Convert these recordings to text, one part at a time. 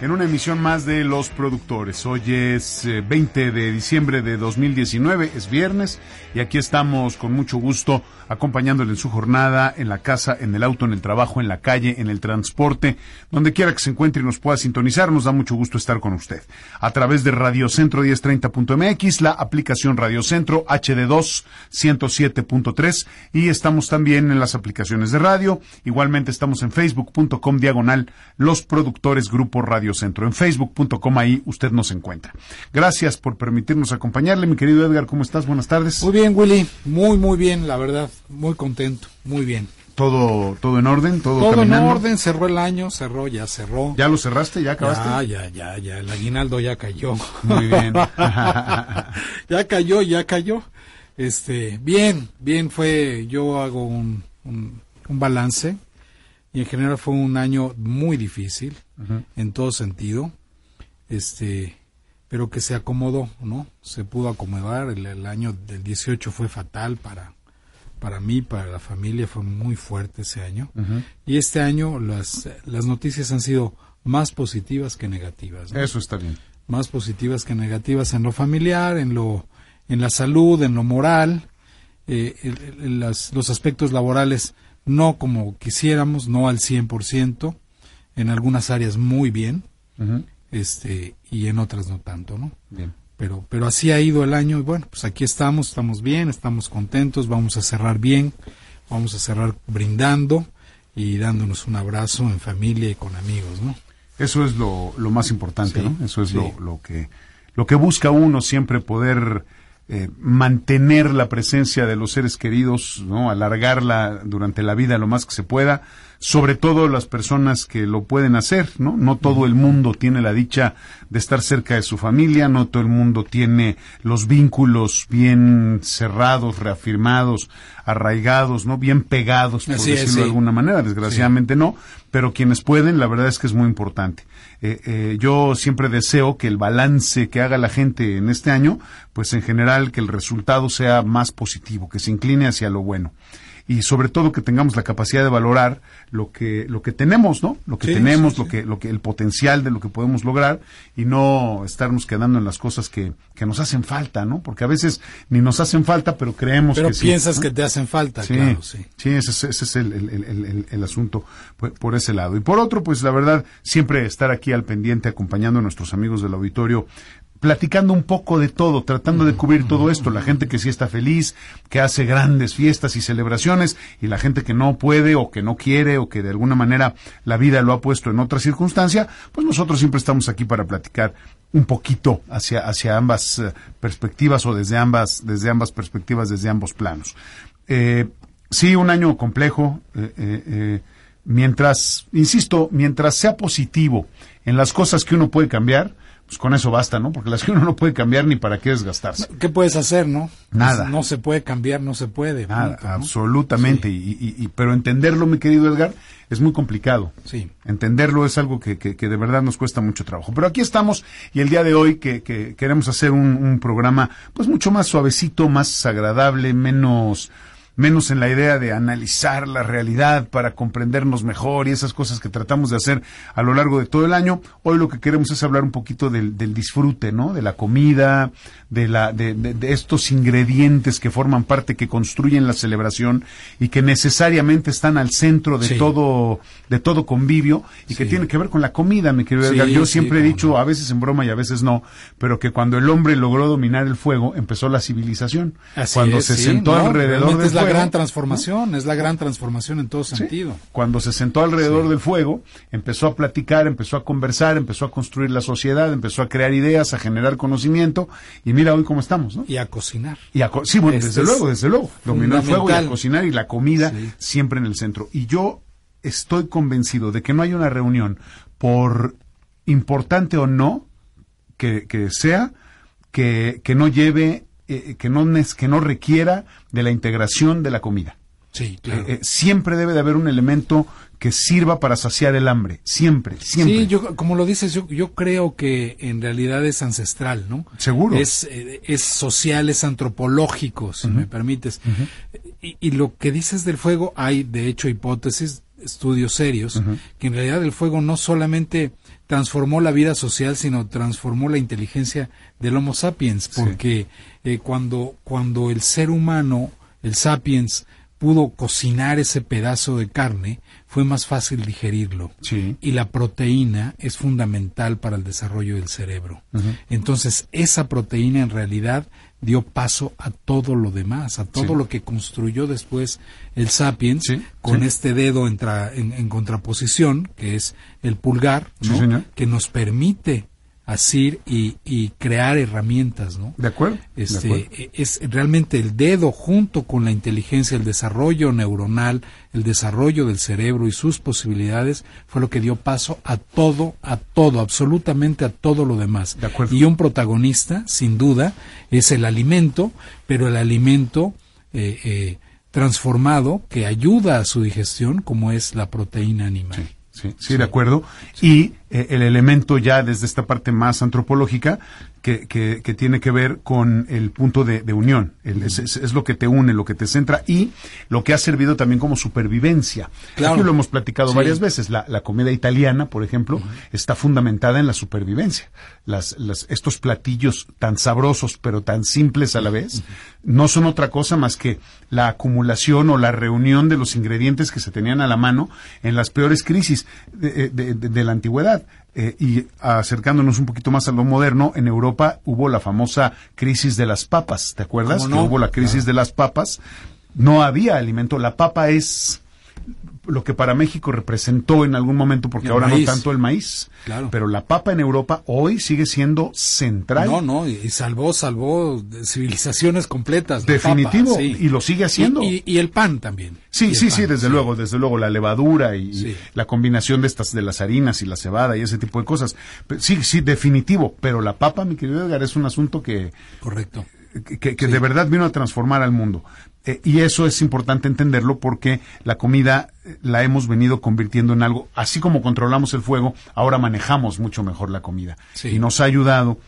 en una emisión más de Los Productores. Hoy es 20 eh, de diciembre de 2019, es viernes, y aquí estamos con mucho gusto acompañándole en su jornada, en la casa, en el auto, en el trabajo, en la calle, en el transporte, donde quiera que se encuentre y nos pueda sintonizar, nos da mucho gusto estar con usted. A través de Radio Centro 1030.mx, la aplicación Radio Centro HD2 107.3 y estamos también en las aplicaciones de radio. Igualmente estamos en facebook.com diagonal Los Productores Grupo Radio Centro. En facebook.com ahí usted nos encuentra. Gracias por permitirnos acompañarle, mi querido Edgar. ¿Cómo estás? Buenas tardes. Muy bien, Willy. Muy, muy bien, la verdad muy contento, muy bien. Todo, todo en orden, todo, todo en orden, cerró el año, cerró, ya cerró. ¿Ya lo cerraste? ¿Ya acabaste? Ya, ya, ya, ya, el aguinaldo ya cayó. Muy bien. ya cayó, ya cayó. Este, bien, bien fue, yo hago un, un, balance y en general fue un año muy difícil en todo sentido. Este, pero que se acomodó, ¿no? Se pudo acomodar, el, el año del 18 fue fatal para para mí, para la familia, fue muy fuerte ese año. Y este año las, las noticias han sido más positivas que negativas. Eso está bien. Más positivas que negativas en lo familiar, en lo en la salud, en lo moral, eh, los aspectos laborales no como quisiéramos, no al 100%, en algunas áreas muy bien, este y en otras no tanto, ¿no? Bien pero, pero así ha ido el año y bueno, pues aquí estamos, estamos bien, estamos contentos, vamos a cerrar bien, vamos a cerrar brindando y dándonos un abrazo en familia y con amigos, ¿no? Eso es lo, lo más importante, ¿no? Eso es lo, lo, que, lo que busca uno siempre poder eh, mantener la presencia de los seres queridos, ¿no? Alargarla durante la vida lo más que se pueda sobre todo las personas que lo pueden hacer, ¿no? No todo el mundo tiene la dicha de estar cerca de su familia, no todo el mundo tiene los vínculos bien cerrados, reafirmados, arraigados, ¿no? Bien pegados, por decirlo de alguna manera, desgraciadamente no, pero quienes pueden, la verdad es que es muy importante. Eh, eh, yo siempre deseo que el balance que haga la gente en este año, pues en general que el resultado sea más positivo, que se incline hacia lo bueno y sobre todo que tengamos la capacidad de valorar lo que lo que tenemos, ¿no? Lo que tenemos, lo que lo que el potencial de lo que podemos lograr y no estarnos quedando en las cosas que, que nos hacen falta, ¿no? Porque a veces ni nos hacen falta, pero creemos pero que piensas que te hacen falta, claro, sí. Sí, ese, es, ese es el, el, el, el, asunto por, ese lado. Y por otro, pues la verdad, siempre estar aquí al pendiente acompañando a nuestros amigos del auditorio platicando un poco de todo, tratando de cubrir todo esto, la gente que sí está feliz, que hace grandes fiestas y celebraciones, y la gente que no puede o que no quiere o que de alguna manera la vida lo ha puesto en otra circunstancia, pues nosotros siempre estamos aquí para platicar un poquito hacia, hacia ambas eh, perspectivas o desde ambas, desde ambas perspectivas, desde ambos planos. Eh, sí, un año complejo, eh, mientras, insisto, mientras sea positivo en las cosas que uno puede cambiar, pues con eso basta, ¿no? Porque las que uno no puede cambiar ni para qué desgastarse. ¿Qué puedes hacer, no? Nada. no se puede cambiar, no se puede. Nada, absolutamente. Y, y, pero entenderlo, mi querido Edgar, es muy complicado. Sí. Entenderlo es algo que, que, de verdad nos cuesta mucho trabajo. Pero aquí estamos y el día de hoy que, que queremos hacer un, un programa pues mucho más suavecito, más agradable, menos menos en la idea de analizar la realidad para comprendernos mejor y esas cosas que tratamos de hacer a lo largo de todo el año. Hoy lo que queremos es hablar un poquito del, disfrute, ¿no? De la comida, de, la, de, de, estos ingredientes que forman parte, que construyen la celebración y que necesariamente están al centro de todo, de todo convivio y que tiene que ver con la comida, mi querido Edgar. Yo siempre he dicho, a veces en broma y a veces no, pero que cuando el hombre logró dominar el fuego, empezó la civilización. cuando se sentó alrededor del la gran transformación, es la gran transformación en todo sentido. Cuando se sentó alrededor del fuego, empezó a platicar, empezó a conversar, empezó a construir la sociedad, empezó a crear ideas, a generar conocimiento y mira hoy cómo estamos, ¿no? Y a cocinar. Y a sí, bueno, desde luego, desde luego. Dominó el fuego y a cocinar y la comida siempre en el centro. Y yo estoy convencido de que no hay una reunión, por importante o no que, que sea, que, que no lleve, eh, que, no, que no requiera de la integración de la comida. Sí, claro. Eh, siempre debe de haber un elemento que sirva para saciar el hambre, siempre, siempre. Sí, yo, como lo dices, yo, yo creo que en realidad es ancestral, ¿no? Seguro. Es, eh, es social, es antropológico, si me permites. y, y, lo que dices del fuego, hay de hecho hipótesis, estudios serios, que en realidad el fuego no solamente transformó la vida social, sino transformó la inteligencia del Homo sapiens, porque eh, cuando, cuando el ser humano, el sapiens, pudo cocinar ese pedazo de carne, fue más fácil digerirlo. Y la proteína es fundamental para el desarrollo del cerebro. Entonces, esa proteína en realidad dio paso a todo lo demás, a todo lo que construyó después el sapiens con este dedo en, contraposición, que es el pulgar, que nos permite asir y, y, crear herramientas, ¿no? De acuerdo. Este, e, Es realmente el dedo junto con la inteligencia, el desarrollo neuronal, el desarrollo del cerebro y sus posibilidades fue lo que dio paso a todo, a todo, absolutamente a todo lo demás. De acuerdo. Y un protagonista, sin duda, es el alimento, pero el alimento eh, eh, transformado que ayuda a su digestión, como es la proteína animal. Sí, sí, de acuerdo. Y eh, el elemento ya desde esta parte más antropológica que, que, tiene que ver con el punto de, unión. es, lo que te une, lo que te centra y lo que ha servido también como supervivencia. Claro. Aquí lo hemos platicado varias veces. La, comida italiana, por ejemplo, está fundamentada en la supervivencia. Las, estos platillos tan sabrosos pero tan simples a la vez no son otra cosa más que la acumulación o la reunión de los ingredientes que se tenían a la mano en las peores crisis de, de la antigüedad. Eh, y acercándonos un poquito más a lo moderno, en Europa hubo la famosa crisis de las papas, ¿te acuerdas? Que hubo la crisis de las papas. No había alimento. La papa es lo que para México representó en algún momento, porque ahora no tanto el maíz. Claro. Pero la papa en Europa hoy sigue siendo central. No, no, y salvó, salvó civilizaciones completas. Definitivo, y lo sigue haciendo. Y, el pan también. Sí, sí, sí, desde luego, desde luego, la levadura y, la combinación de estas, de las harinas y la cebada y ese tipo de cosas. Sí, sí, definitivo, pero la papa, mi querido Edgar, es un asunto que... Correcto. Que, de verdad vino a transformar al mundo. Eh, y eso es importante entenderlo porque la comida eh, la hemos venido convirtiendo en algo, así como controlamos el fuego, ahora manejamos mucho mejor la comida. Y nos ha ayudado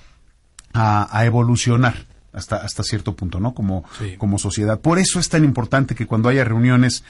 a, evolucionar hasta, hasta cierto punto, ¿no? Como, como sociedad. Por eso es tan importante que cuando haya reuniones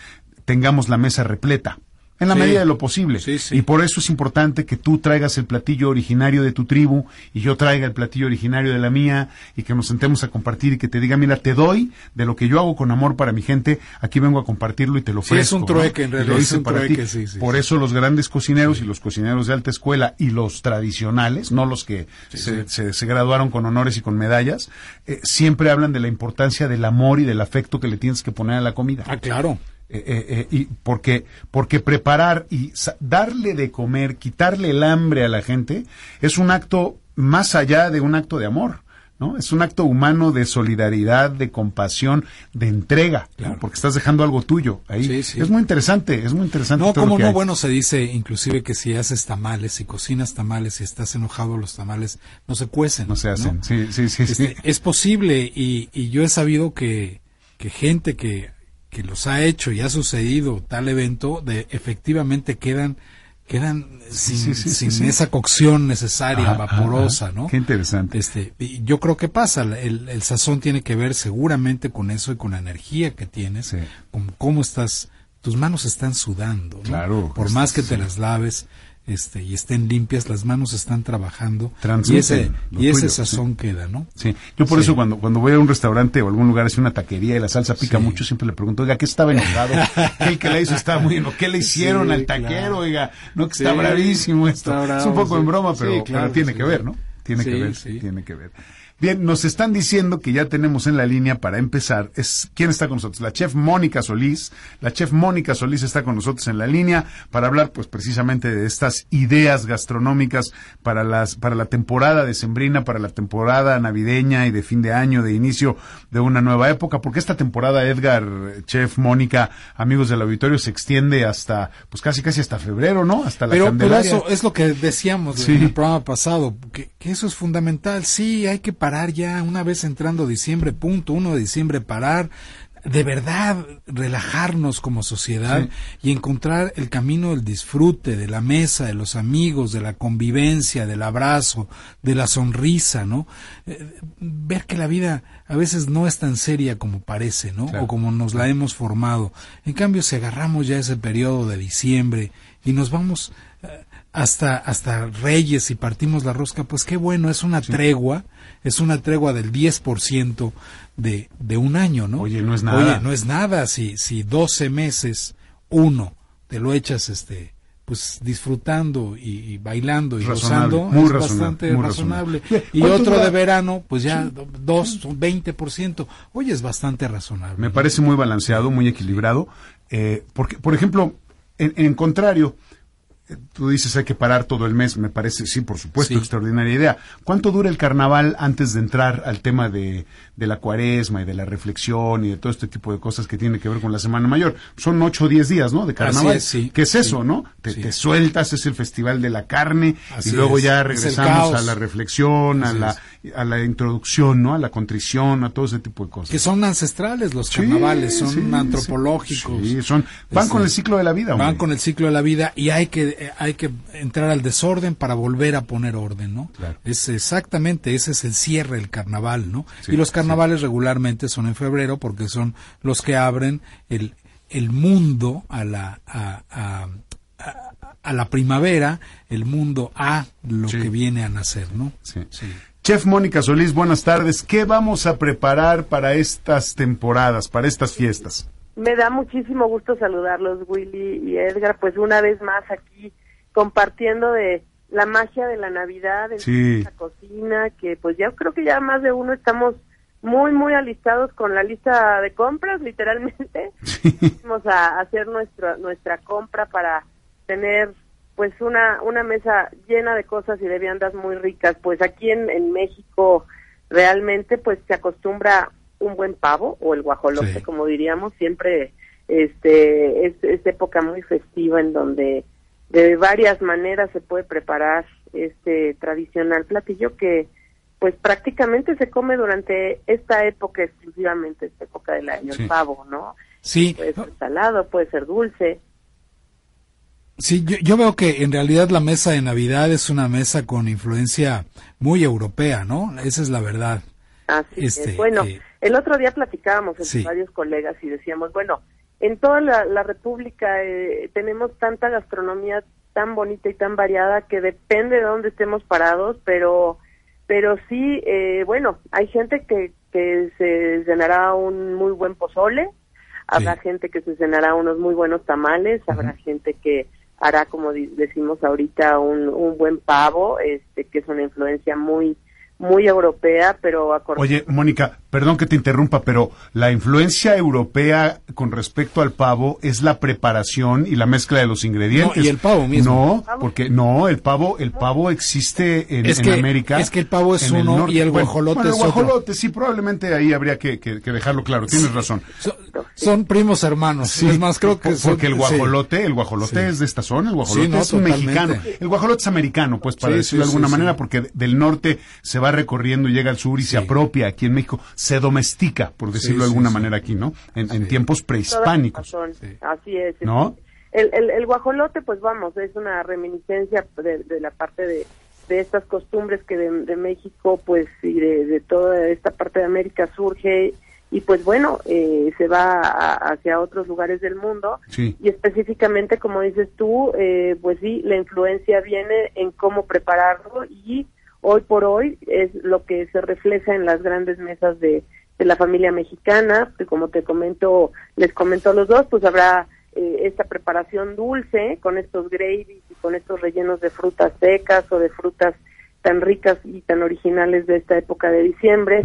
tengamos la mesa repleta en la medida de lo posible. y por eso es importante que tú traigas el platillo originario de tu tribu y yo traiga el platillo originario de la mía y que nos sentemos a compartir y que te diga, mira, te doy de lo que yo hago con amor para mi gente, aquí vengo a compartirlo y te lo ofrezco. es un trueque, en realidad. Es un trueque, por eso los grandes cocineros y los cocineros de alta escuela y los tradicionales, no los que se, se, graduaron con honores y con medallas, eh, siempre hablan de la importancia del amor y del afecto que le tienes que poner a la comida. Ah, claro. Eh, eh, eh, y porque, porque preparar y darle de comer, quitarle el hambre a la gente, es un acto más allá de un acto de amor. ¿no? Es un acto humano de solidaridad, de compasión, de entrega, porque estás dejando algo tuyo ahí. Es muy interesante, es muy interesante. No, como no, bueno, se dice inclusive que si haces tamales, si cocinas tamales, si estás enojado, los tamales no se cuecen. No se hacen, sí, sí, sí, este, Es posible y, y yo he sabido que, que gente que que los ha hecho y ha sucedido tal evento, de efectivamente quedan quedan sin, sin esa cocción necesaria, vaporosa, ¿no? Qué interesante. Este, yo creo que pasa, el, el, sazón tiene que ver seguramente con eso y con la energía que tienes, con cómo estás, tus manos están sudando, ¿no? Claro. Por más que te las laves, este, y estén limpias, las manos están trabajando y ese, y ese sazón queda, ¿no? Sí, yo por eso cuando, cuando voy a un restaurante o algún lugar, así una taquería y la salsa pica mucho, siempre le pregunto, oiga, ¿qué estaba enojado? ¿Qué el que la hizo estaba muy enojado? ¿Qué le hicieron al taquero? Oiga, no, que está bravísimo esto. es un poco en broma, pero, pero tiene que ver, ¿no? Tiene que ver, tiene que ver. Bien, nos están diciendo que ya tenemos en la línea para empezar. Es, ¿Quién está con nosotros? La chef Mónica Solís. La chef Mónica Solís está con nosotros en la línea para hablar, pues, precisamente de estas ideas gastronómicas para las, para la temporada decembrina, para la temporada navideña y de fin de año, de inicio de una nueva época. Porque esta temporada, Edgar, chef Mónica, amigos del auditorio, se extiende hasta, pues, casi, casi hasta febrero, ¿no? Hasta la pero, pero eso es lo que decíamos en el programa pasado, que, que eso es fundamental. Sí, hay que parar ya, una vez entrando diciembre, punto, uno de diciembre parar, de verdad relajarnos como sociedad y encontrar el camino del disfrute, de la mesa, de los amigos, de la convivencia, del abrazo, de la sonrisa, ¿no? Eh, ver que la vida a veces no es tan seria como parece, ¿no? O como nos la hemos formado. En cambio, si agarramos ya ese periodo de diciembre y nos vamos hasta, hasta Reyes y partimos la rosca, pues qué bueno, es una tregua, es una tregua del 10% de, de un año, ¿no? Oye, no es nada. Oye, no es nada si, si 12 meses, uno, te lo echas, este, pues disfrutando y, bailando y gozando, muy es bastante razonable. Y otro de verano, pues ya dos, 20%, oye, es bastante razonable. Me parece muy balanceado, muy equilibrado, eh, porque, por ejemplo, en, en contrario, Tú dices hay que parar todo el mes, me parece, sí, por supuesto, extraordinaria idea. ¿Cuánto dura el carnaval antes de entrar al tema de, de, la cuaresma y de la reflexión y de todo este tipo de cosas que tiene que ver con la Semana Mayor? Son ocho o diez días, ¿no? De carnaval. sí, ¿Qué es eso, no? Te, sueltas, es el festival de la carne y luego ya regresamos a la reflexión, a la, a la introducción, ¿no? A la contrición, a todo ese tipo de cosas. Que son ancestrales los carnavales, son antropológicos. son, van con el ciclo de la vida. Van con el ciclo de la vida y hay que eh, hay que entrar al desorden para volver a poner orden, ¿no? Es exactamente, ese es el cierre del carnaval, ¿no? y los carnavales regularmente son en febrero porque son los que abren el, el mundo a la, a, a, a, la primavera, el mundo a lo que viene a nacer, ¿no? Chef Mónica Solís, buenas tardes. ¿Qué vamos a preparar para estas temporadas, para estas fiestas? Me da muchísimo gusto saludarlos, Willy y Edgar. Pues una vez más aquí compartiendo de la magia de la Navidad en la cocina, que pues ya creo que ya más de uno estamos muy, muy alistados con la lista de compras, literalmente. Vamos a hacer nuestra, nuestra compra para tener pues una, una mesa llena de cosas y de viandas muy ricas. Pues aquí en, en México realmente pues se acostumbra un buen pavo o el guajolote, como diríamos, siempre este es, es época muy festiva en donde de varias maneras se puede preparar este tradicional platillo que pues prácticamente se come durante esta época exclusivamente, esta época del año, el pavo, ¿no? Sí. Puede ser salado, puede ser dulce. Sí, yo, veo que en realidad la mesa de Navidad es una mesa con influencia muy europea, ¿no? Esa es la verdad. Así este, Bueno, eh, el otro día platicábamos entre varios colegas y decíamos, bueno, en toda la, República eh, tenemos tanta gastronomía tan bonita y tan variada que depende de dónde estemos parados, pero pero sí, eh, bueno, hay gente que, que se cenará un muy buen pozole, habrá gente que se cenará unos muy buenos tamales, habrá gente que hará, como decimos ahorita, un, un buen pavo, este que es una influencia muy muy europea, pero Oye, Mónica, perdón que te interrumpa, pero la influencia europea con respecto al pavo es la preparación y la mezcla de los ingredientes. No, y el pavo mismo. No, porque no, el pavo, el pavo existe en, América. Es que el pavo es uno y el guajolote es otro. el guajolote, sí, probablemente ahí habría que, dejarlo claro. Tienes razón. son primos hermanos. Sí, es más, creo que porque el guajolote, el guajolote es de esta zona, el guajolote es mexicano. El guajolote es americano, pues, para decirlo de alguna manera, porque del norte se va recorriendo y llega al sur y se apropia aquí en México, se domestica, por decirlo de alguna manera aquí, ¿no? En, tiempos prehispánicos. Así es. ¿No? El, el, el, guajolote, pues vamos, es una reminiscencia de, la parte de, de, estas costumbres que de, México, pues, y de, toda esta parte de América surge y pues bueno, eh, se va hacia otros lugares del mundo y específicamente, como dices tú, eh, pues sí, la influencia viene en cómo prepararlo y hoy por hoy es lo que se refleja en las grandes mesas de, de la familia mexicana, que como te comento, les comento a los dos, pues habrá eh, esta preparación dulce con estos gravies y con estos rellenos de frutas secas o de frutas tan ricas y tan originales de esta época de diciembre,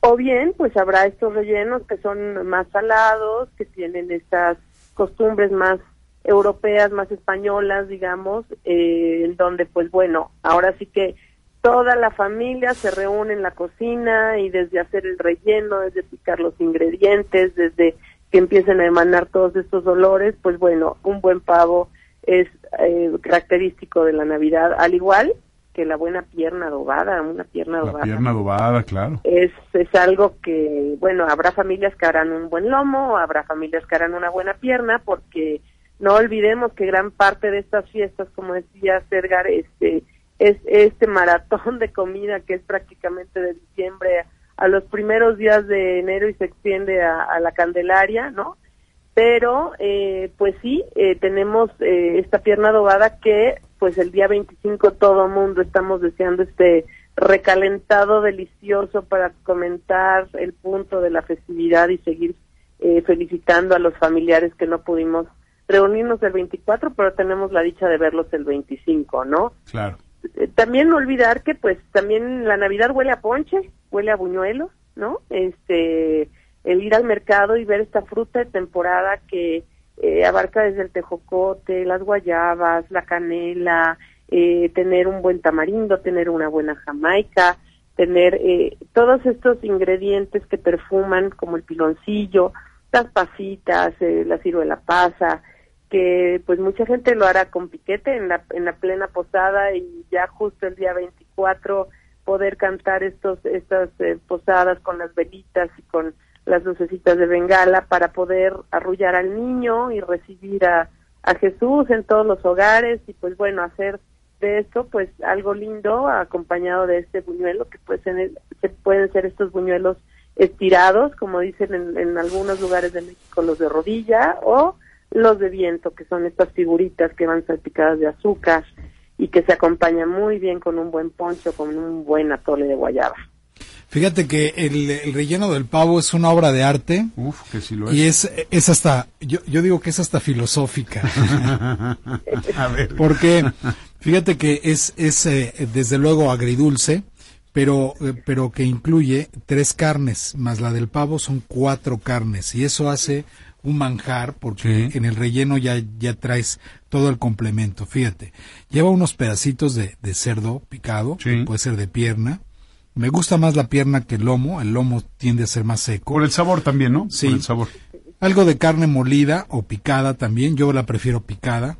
o bien pues habrá estos rellenos que son más salados, que tienen estas costumbres más europeas, más españolas, digamos, eh, en donde pues bueno, ahora sí que toda la familia se reúne en la cocina y desde hacer el relleno, desde picar los ingredientes, desde que empiecen a emanar todos estos olores, pues bueno, un buen pavo es eh, característico de la Navidad, al igual que la buena pierna adobada, una pierna adobada. La pierna adobada, claro. Es, es algo que, bueno, habrá familias que harán un buen lomo, habrá familias que harán una buena pierna, porque no olvidemos que gran parte de estas fiestas, como decía Sergar, este, es este maratón de comida que es prácticamente de diciembre a los primeros días de enero y se extiende a, la Candelaria, ¿no? Pero, eh, pues sí, eh, tenemos eh, esta pierna adobada que, pues el día 25 todo mundo estamos deseando este recalentado delicioso para comentar el punto de la festividad y seguir felicitando a los familiares que no pudimos reunirnos el 24, pero tenemos la dicha de verlos el 25, ¿no? Claro. Eh, también no olvidar que pues también la Navidad huele a ponche, huele a buñuelos, ¿no? Este, el ir al mercado y ver esta fruta de temporada que eh, abarca desde el tejocote, las guayabas, la canela, eh, tener un buen tamarindo, tener una buena jamaica, tener todos estos ingredientes que perfuman como el piloncillo, las pasitas, la ciruela pasa, que pues mucha gente lo hará con piquete en la, en la plena posada y ya justo el día 24 poder cantar estos estas eh, posadas con las velitas y con las lucecitas de bengala para poder arrullar al niño y recibir a, a Jesús en todos los hogares y pues bueno hacer de esto pues algo lindo acompañado de este buñuelo que puede ser, se pueden ser estos buñuelos estirados como dicen en, en algunos lugares de México los de rodilla o los de viento, que son estas figuritas que van salpicadas de azúcar y que se acompañan muy bien con un buen poncho, con un buen atole de guayaba. Fíjate que el, relleno del pavo es una obra de arte. Uf, que sí lo es. Y es, es hasta, yo, yo digo que es hasta filosófica. A ver. Porque fíjate que es, es eh, desde luego agridulce, pero, eh, pero que incluye tres carnes, más la del pavo son cuatro carnes. Y eso hace un manjar porque en el relleno ya, ya traes todo el complemento. Fíjate, lleva unos pedacitos de, de cerdo picado, puede ser de pierna. Me gusta más la pierna que el lomo, el lomo tiende a ser más seco. Por el sabor también, ¿no? Sí. Por el sabor. Algo de carne molida o picada también, yo la prefiero picada.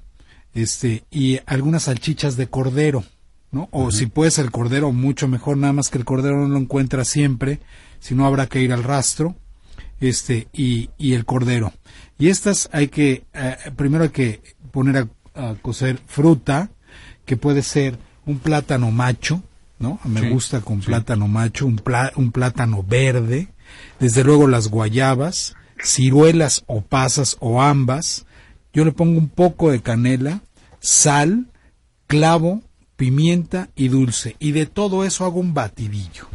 Este, y algunas salchichas de cordero, ¿no? O si puedes el cordero, mucho mejor, nada más que el cordero no lo encuentra siempre, si no habrá que ir al rastro este y, y el cordero. Y estas hay que, eh, primero hay que poner a, cocer fruta, que puede ser un plátano macho, ¿no? Me gusta con plátano macho, un, un plátano verde, desde luego las guayabas, ciruelas o pasas o ambas. Yo le pongo un poco de canela, sal, clavo, pimienta y dulce. Y de todo eso hago un batidillo.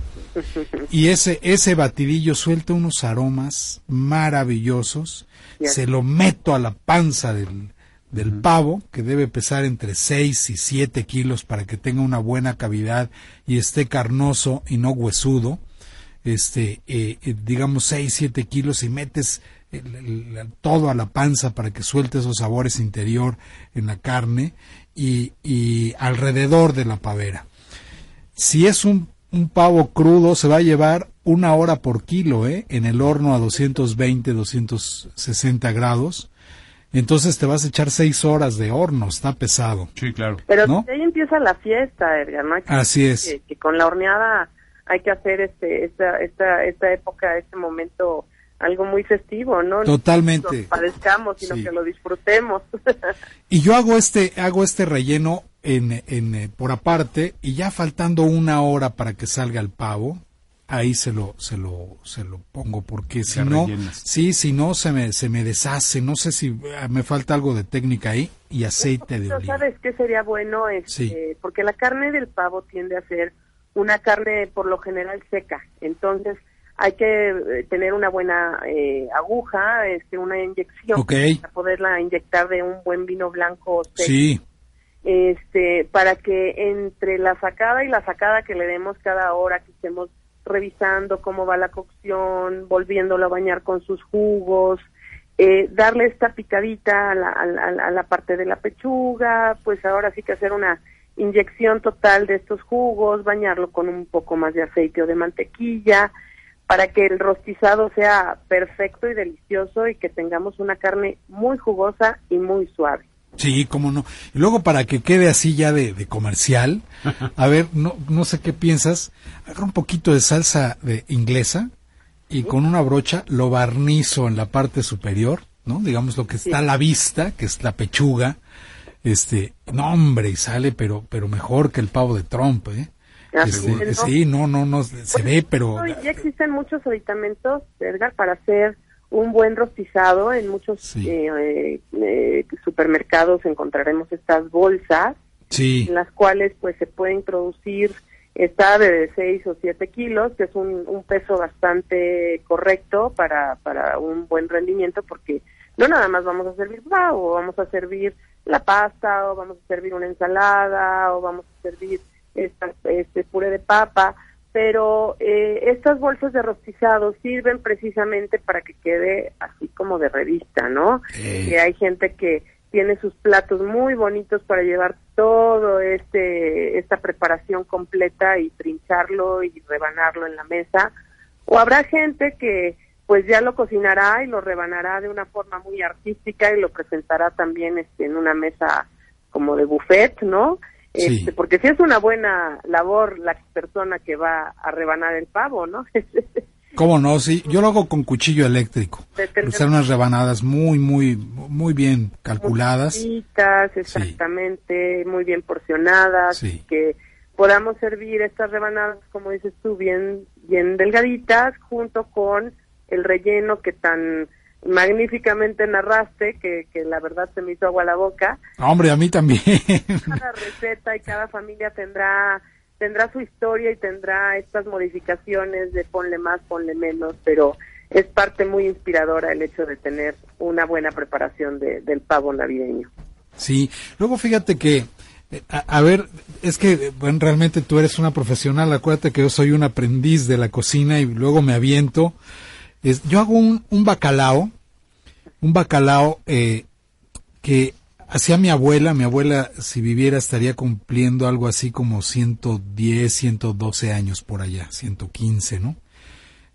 Y ese, ese batidillo suelta unos aromas maravillosos. Se lo meto a la panza del, del pavo, que debe pesar entre 6 y 7 kilos para que tenga una buena cavidad y esté carnoso y no huesudo. Este, eh, eh, digamos 6, 7 kilos y metes todo a la panza para que suelte esos sabores interior en la carne y, y alrededor de la pavera. Si es un un pavo crudo se va a llevar una hora por kilo, ¿eh? En el horno a 220, 260 grados. Entonces te vas a echar seis horas de horno, está pesado. Sí, claro. Pero ahí empieza la fiesta, Edgar, ¿no? Así es. Que, con la horneada hay que hacer este esta, esta, esta época, este momento algo muy festivo, ¿no? Totalmente. No padezcamos, sino que lo disfrutemos. y yo hago este, hago este relleno en, en, eh, por aparte y ya faltando una hora para que salga el pavo, ahí se lo, se lo, se lo pongo porque si no, sí, si no se me, se me deshace, no sé si ah, me falta algo de técnica ahí y aceite de oliva. ¿Sabes qué sería bueno? Este, Porque la carne del pavo tiende a ser una carne por lo general seca, entonces hay que eh, tener una buena eh, aguja, este, una inyección para poderla inyectar de un buen vino blanco seco. Este, para que entre la sacada y la sacada que le demos cada hora que estemos revisando cómo va la cocción, volviéndolo a bañar con sus jugos, eh, darle esta picadita a la, a, la, parte de la pechuga, pues ahora sí que hacer una inyección total de estos jugos, bañarlo con un poco más de aceite o de mantequilla, para que el rostizado sea perfecto y delicioso y que tengamos una carne muy jugosa y muy suave. Sí, cómo no. Y luego para que quede así ya de, comercial, a ver, no, no sé qué piensas, agarra un poquito de salsa de inglesa y con una brocha lo barnizo en la parte superior, ¿no? Digamos lo que está a la vista, que es la pechuga. Este, no hombre, y sale pero pero mejor que el pavo de Trump, ¿eh? Este, sí, no, no, no, se ve, pero... Ya existen muchos aditamentos, Edgar, para hacer un buen rostizado. En muchos eh, eh, eh, supermercados encontraremos estas bolsas en las cuales pues se puede introducir esta de 6 o 7 kilos, que es un, un peso bastante correcto para, para un buen rendimiento porque no nada más vamos a servir o vamos a servir la pasta o vamos a servir una ensalada o vamos a servir esta, este puré de papa pero eh, estas bolsas de rostizado sirven precisamente para que quede así como de revista, ¿no? Que hay gente que tiene sus platos muy bonitos para llevar todo este esta preparación completa y trincharlo y rebanarlo en la mesa o habrá gente que pues ya lo cocinará y lo rebanará de una forma muy artística y lo presentará también este, en una mesa como de buffet, ¿no? Este, porque si es una buena labor la persona que va a rebanar el pavo, ¿no? ¿Cómo no? Sí, yo lo hago con cuchillo eléctrico. Usar unas rebanadas muy, muy, muy bien calculadas. exactamente, muy bien porcionadas. Que podamos servir estas rebanadas, como dices tú, bien, bien delgaditas, junto con el relleno que tan magníficamente narraste, que, que la verdad se me hizo agua a la boca. Hombre, a mí también. Cada receta y cada familia tendrá tendrá su historia y tendrá estas modificaciones de ponle más, ponle menos, pero es parte muy inspiradora el hecho de tener una buena preparación de, del pavo navideño. Sí, luego fíjate que, eh, a, ver, es que bueno, realmente tú eres una profesional, acuérdate que yo soy un aprendiz de la cocina y luego me aviento. Es, yo hago un, un bacalao, un bacalao eh, que hacía mi abuela, mi abuela si viviera estaría cumpliendo algo así como 110, 112 años por allá, 115, ¿no?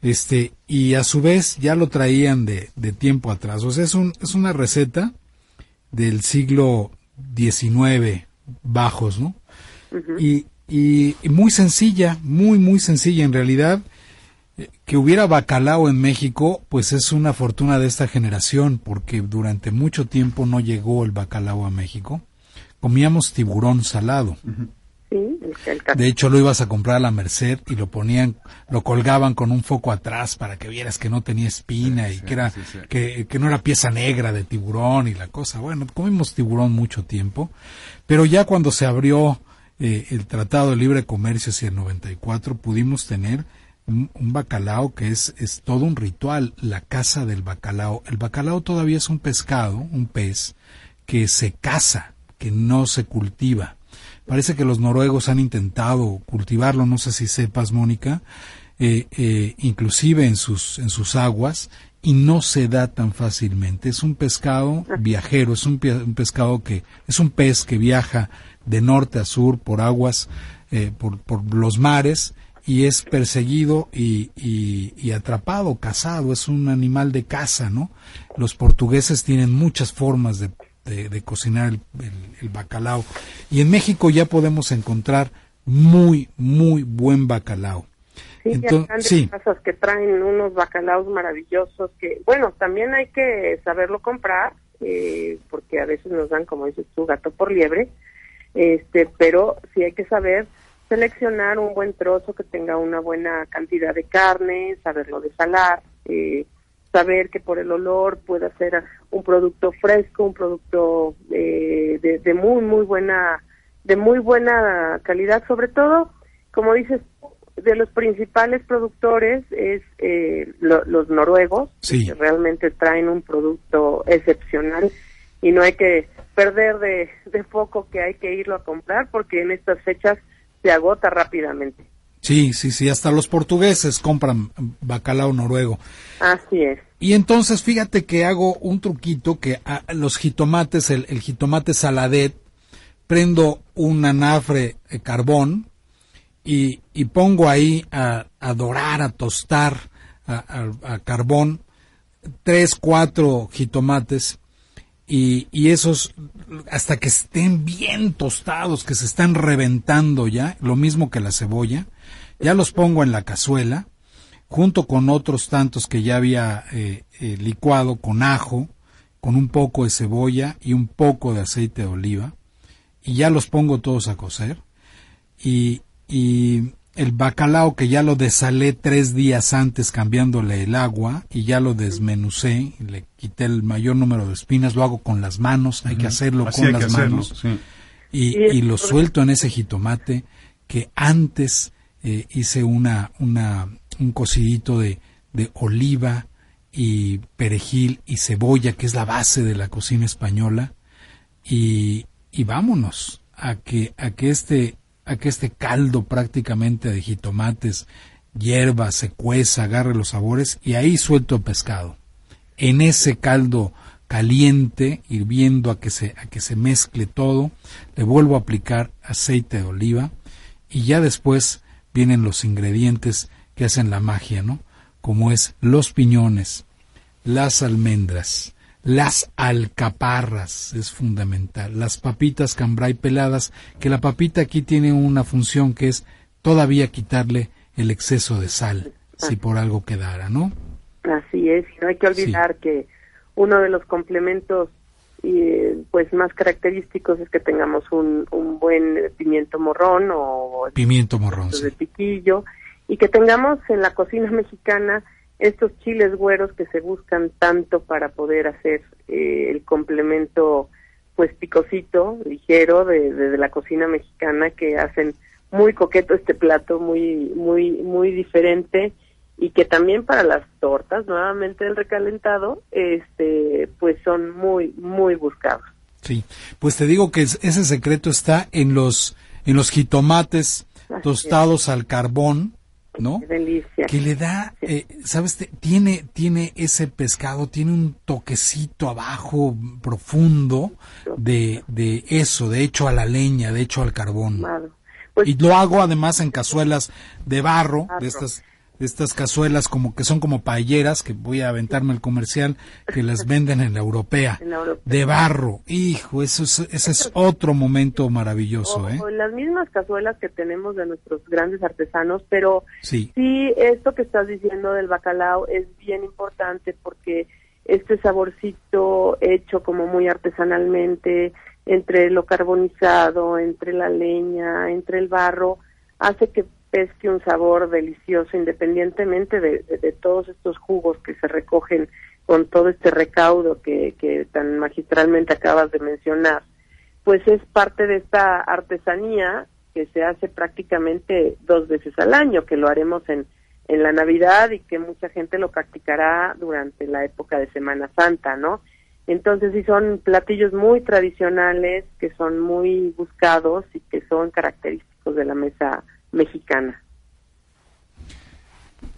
Este, y a su vez ya lo traían de, de tiempo atrás. O sea, es, un, es una receta del siglo XIX bajos, ¿no? y, y, muy sencilla, muy, muy sencilla en realidad que hubiera bacalao en México, pues es una fortuna de esta generación, porque durante mucho tiempo no llegó el bacalao a México. Comíamos tiburón salado. De hecho, lo ibas a comprar a la Merced y lo ponían, lo colgaban con un foco atrás para que vieras que no tenía espina y que era, que, que, no era pieza negra de tiburón y la cosa. Bueno, comimos tiburón mucho tiempo, pero ya cuando se abrió eh, el Tratado de Libre Comercio hacia el 94, pudimos tener un, bacalao que es, es todo un ritual, la caza del bacalao. El bacalao todavía es un pescado, un pez, que se caza, que no se cultiva. Parece que los noruegos han intentado cultivarlo, no sé si sepas, Mónica, eh, eh, inclusive en sus, en sus aguas, y no se da tan fácilmente. Es un pescado viajero, es un, pescado que, es un pez que viaja de norte a sur por aguas, eh, por, por los mares, y es perseguido y, y, atrapado, cazado, es un animal de caza, ¿no? Los portugueses tienen muchas formas de, de, cocinar el, bacalao y en México ya podemos encontrar muy, muy buen bacalao. Sí, Entonces, sí. casas que traen unos bacalaos maravillosos que, bueno, también hay que saberlo comprar, eh, porque a veces nos dan, como dices tú, gato por liebre, este, pero sí hay que saber seleccionar un buen trozo que tenga una buena cantidad de carne, saberlo desalar, eh, saber que por el olor pueda ser un producto fresco, un producto eh, de, muy muy buena de muy buena calidad, sobre todo, como dices, de los principales productores es eh, los noruegos, que realmente traen un producto excepcional y no hay que perder de, de foco que hay que irlo a comprar porque en estas fechas se agota rápidamente. Sí, sí, sí, hasta los portugueses compran bacalao noruego. Así es. Y entonces fíjate que hago un truquito que a los jitomates, el, jitomate saladet, prendo un anafre de carbón y, y, pongo ahí a, a dorar, a tostar a, carbón tres, cuatro jitomates y, y, esos hasta que estén bien tostados, que se están reventando ya, lo mismo que la cebolla, ya los pongo en la cazuela, junto con otros tantos que ya había eh, eh, licuado con ajo, con un poco de cebolla y un poco de aceite de oliva, y ya los pongo todos a cocer. Y, y el bacalao que ya lo desalé tres días antes cambiándole el agua y ya lo desmenucé, y le quité el mayor número de espinas, lo hago con las manos, hay que hacerlo con las manos, y, y, lo suelto en ese jitomate que antes eh, hice una, una, un cocidito de, de oliva y perejil y cebolla, que es la base de la cocina española, y, y vámonos a que, a que este, a que este caldo prácticamente de jitomates, hierba, se cueza, agarre los sabores, y ahí suelto el pescado. En ese caldo caliente, hirviendo a que se, a que se mezcle todo, le vuelvo a aplicar aceite de oliva, y ya después vienen los ingredientes que hacen la magia, ¿no? Como es los piñones, las almendras, las alcaparras, es fundamental, las papitas cambray peladas, que la papita aquí tiene una función que es todavía quitarle el exceso de sal, si por algo quedara, ¿no? Así es, no hay que olvidar que uno de los complementos y pues más característicos es que tengamos un, un buen pimiento morrón o pimiento morrón de piquillo y que tengamos en la cocina mexicana estos chiles güeros que se buscan tanto para poder hacer eh, el complemento pues picosito ligero de, de, la cocina mexicana que hacen muy coqueto este plato muy muy muy diferente y que también para las tortas, nuevamente el recalentado, este, pues son muy, muy buscados. Sí, pues te digo que ese secreto está en los, en los jitomates tostados al carbón, ¿no? Qué delicia. Que le da, eh, ¿sabes? Tiene, tiene ese pescado, tiene un toquecito abajo profundo de, de eso, de hecho a la leña, de hecho al carbón. Pues y lo hago además en cazuelas de barro, de estas estas cazuelas como que son como paelleras, que voy a aventarme el comercial, que las venden en la europea, de barro. Hijo, eso es, ese es otro momento maravilloso, ¿eh? las mismas cazuelas que tenemos de nuestros grandes artesanos, pero sí. sí, esto que estás diciendo del bacalao es bien importante porque este saborcito hecho como muy artesanalmente, entre lo carbonizado, entre la leña, entre el barro, hace que pesque un sabor delicioso independientemente de, todos estos jugos que se recogen con todo este recaudo que, que tan magistralmente acabas de mencionar, pues es parte de esta artesanía que se hace prácticamente dos veces al año, que lo haremos en, en la Navidad y que mucha gente lo practicará durante la época de Semana Santa, ¿no? Entonces sí son platillos muy tradicionales, que son muy buscados y que son característicos de la mesa mexicana.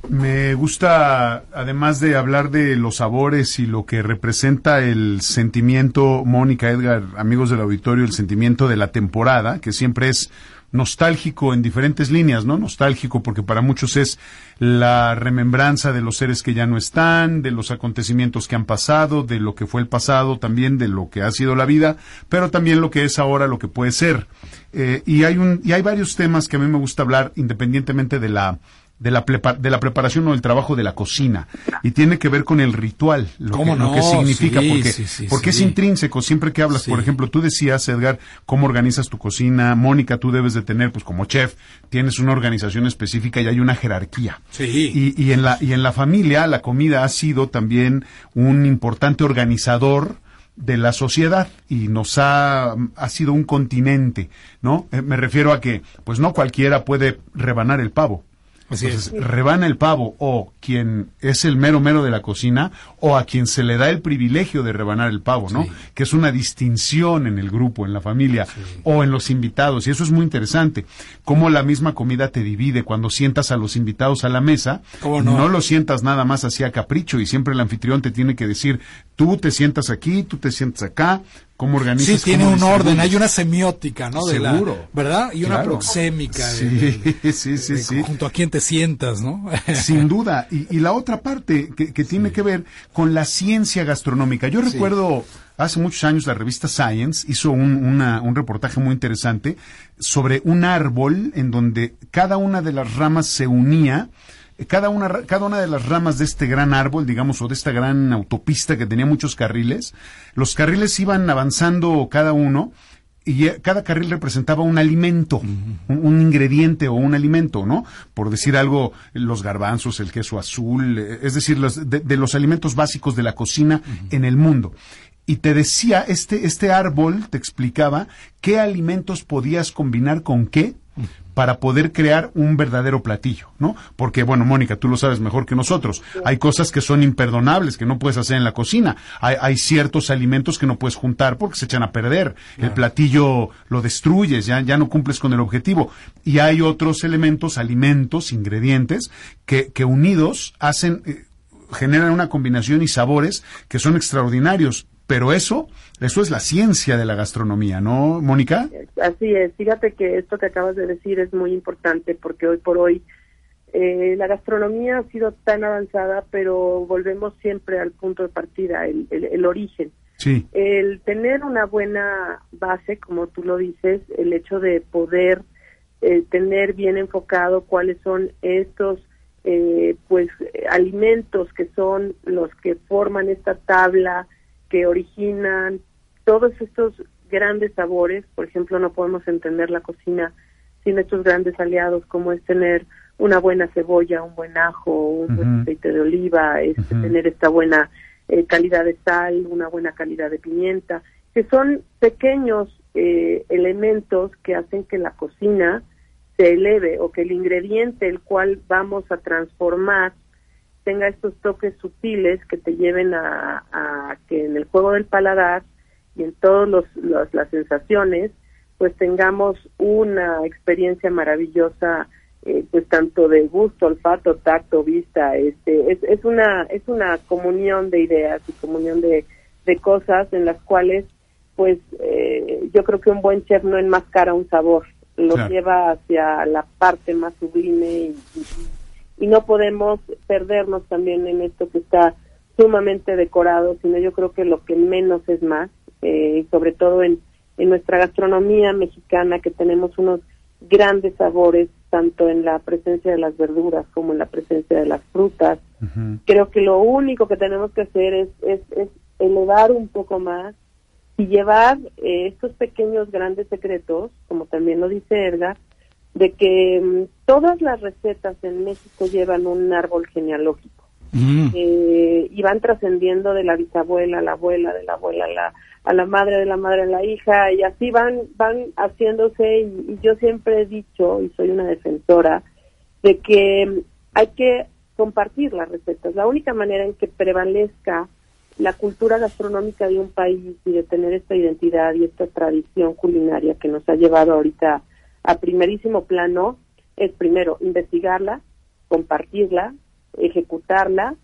Me gusta, además de hablar de los sabores y lo que representa el sentimiento, Mónica, Edgar, amigos del auditorio, el sentimiento de la temporada, que siempre es nostálgico en diferentes líneas, ¿no? Nostálgico porque para muchos es la remembranza de los seres que ya no están, de los acontecimientos que han pasado, de lo que fue el pasado, también de lo que ha sido la vida, pero también lo que es ahora, lo que puede ser. Eh, y hay un, y hay varios temas que a mí me gusta hablar independientemente de la de la, de la preparación o el trabajo de la cocina y tiene que ver con el ritual, lo, que, lo que, significa, porque, porque es intrínseco. Siempre que hablas, por ejemplo, tú decías, Edgar, cómo organizas tu cocina, Mónica, tú debes de tener, pues como chef, tienes una organización específica y hay una jerarquía. Y, y, en la, y en la familia la comida ha sido también un importante organizador de la sociedad y nos ha, ha sido un continente, ¿no? Eh, me refiero a que, pues no cualquiera puede rebanar el pavo. Así es. rebana el pavo o quien es el mero mero de la cocina o a quien se le da el privilegio de rebanar el pavo, ¿no? Que es una distinción en el grupo, en la familia o en los invitados y eso es muy interesante. Cómo la misma comida te divide cuando sientas a los invitados a la mesa, no? no lo sientas nada más así a capricho y siempre el anfitrión te tiene que decir, tú te sientas aquí, tú te sientas acá, cómo organizas. Sí, tiene un orden, hay una semiótica, ¿no? Seguro. ¿Verdad? Y una proxémica. Sí, sí, sí, sí. Junto a quién te sientas, ¿no? Sin duda. Y, la otra parte que, tiene que ver con la ciencia gastronómica. Yo recuerdo hace muchos años la revista Science hizo un, un reportaje muy interesante sobre un árbol en donde cada una de las ramas se unía cada una, cada una de las ramas de este gran árbol, digamos, o de esta gran autopista que tenía muchos carriles, los carriles iban avanzando cada uno y cada carril representaba un alimento, un, ingrediente o un alimento, ¿no? Por decir algo, los garbanzos, el queso azul, eh, es decir, los, de, los alimentos básicos de la cocina en el mundo. Y te decía, este, este árbol te explicaba qué alimentos podías combinar con qué para poder crear un verdadero platillo, ¿no? Porque, bueno, Mónica, tú lo sabes mejor que nosotros. Hay cosas que son imperdonables, que no puedes hacer en la cocina. Hay, ciertos alimentos que no puedes juntar porque se echan a perder. El platillo lo destruyes, ya, ya no cumples con el objetivo. Y hay otros elementos, alimentos, ingredientes, que, que unidos hacen, eh, generan una combinación y sabores que son extraordinarios. Pero eso, eso es la ciencia de la gastronomía, ¿no, Mónica? Así es. Fíjate que esto que acabas de decir es muy importante porque hoy por hoy eh, la gastronomía ha sido tan avanzada, pero volvemos siempre al punto de partida, el, el, origen. Sí. El tener una buena base, como tú lo dices, el hecho de poder eh, tener bien enfocado cuáles son estos eh, pues alimentos que son los que forman esta tabla que originan todos estos grandes sabores. Por ejemplo, no podemos entender la cocina sin estos grandes aliados como es tener una buena cebolla, un buen ajo, un buen aceite de oliva, es tener esta buena eh, calidad de sal, una buena calidad de pimienta, que son pequeños eh, elementos que hacen que la cocina se eleve o que el ingrediente el cual vamos a transformar tenga estos toques sutiles que te lleven a, que en el juego del paladar y en todas los, las sensaciones, pues tengamos una experiencia maravillosa, eh, pues tanto de gusto, olfato, tacto, vista, este, es, es una es una comunión de ideas y comunión de, de cosas en las cuales, pues eh, yo creo que un buen chef no enmascara un sabor, lo lleva hacia la parte más sublime y y no podemos perdernos también en esto que está sumamente decorado, sino yo creo que lo que menos es más, eh, sobre todo en, en nuestra gastronomía mexicana, que tenemos unos grandes sabores, tanto en la presencia de las verduras como en la presencia de las frutas. Creo que lo único que tenemos que hacer es, es, es elevar un poco más y llevar eh, estos pequeños grandes secretos, como también lo dice Edgar, de que mm, todas las recetas en México llevan un árbol genealógico mm. eh, y van trascendiendo de la bisabuela a la abuela, de la abuela a la, a la madre, de la madre a la hija y así van, van haciéndose y, yo siempre he dicho y soy una defensora de que mm, hay que compartir las recetas. La única manera en que prevalezca la cultura gastronómica de un país y de tener esta identidad y esta tradición culinaria que nos ha llevado ahorita a primerísimo plano es primero investigarla, compartirla, ejecutarla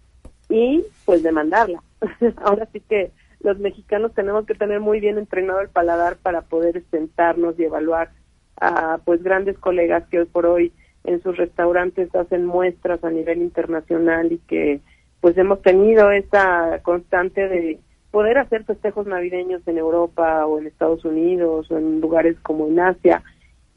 y pues demandarla. Ahora sí que los mexicanos tenemos que tener muy bien entrenado el paladar para poder sentarnos y evaluar a pues grandes colegas que hoy por hoy en sus restaurantes hacen muestras a nivel internacional y que pues hemos tenido esta constante de poder hacer festejos navideños en Europa o en Estados Unidos o en lugares como en Asia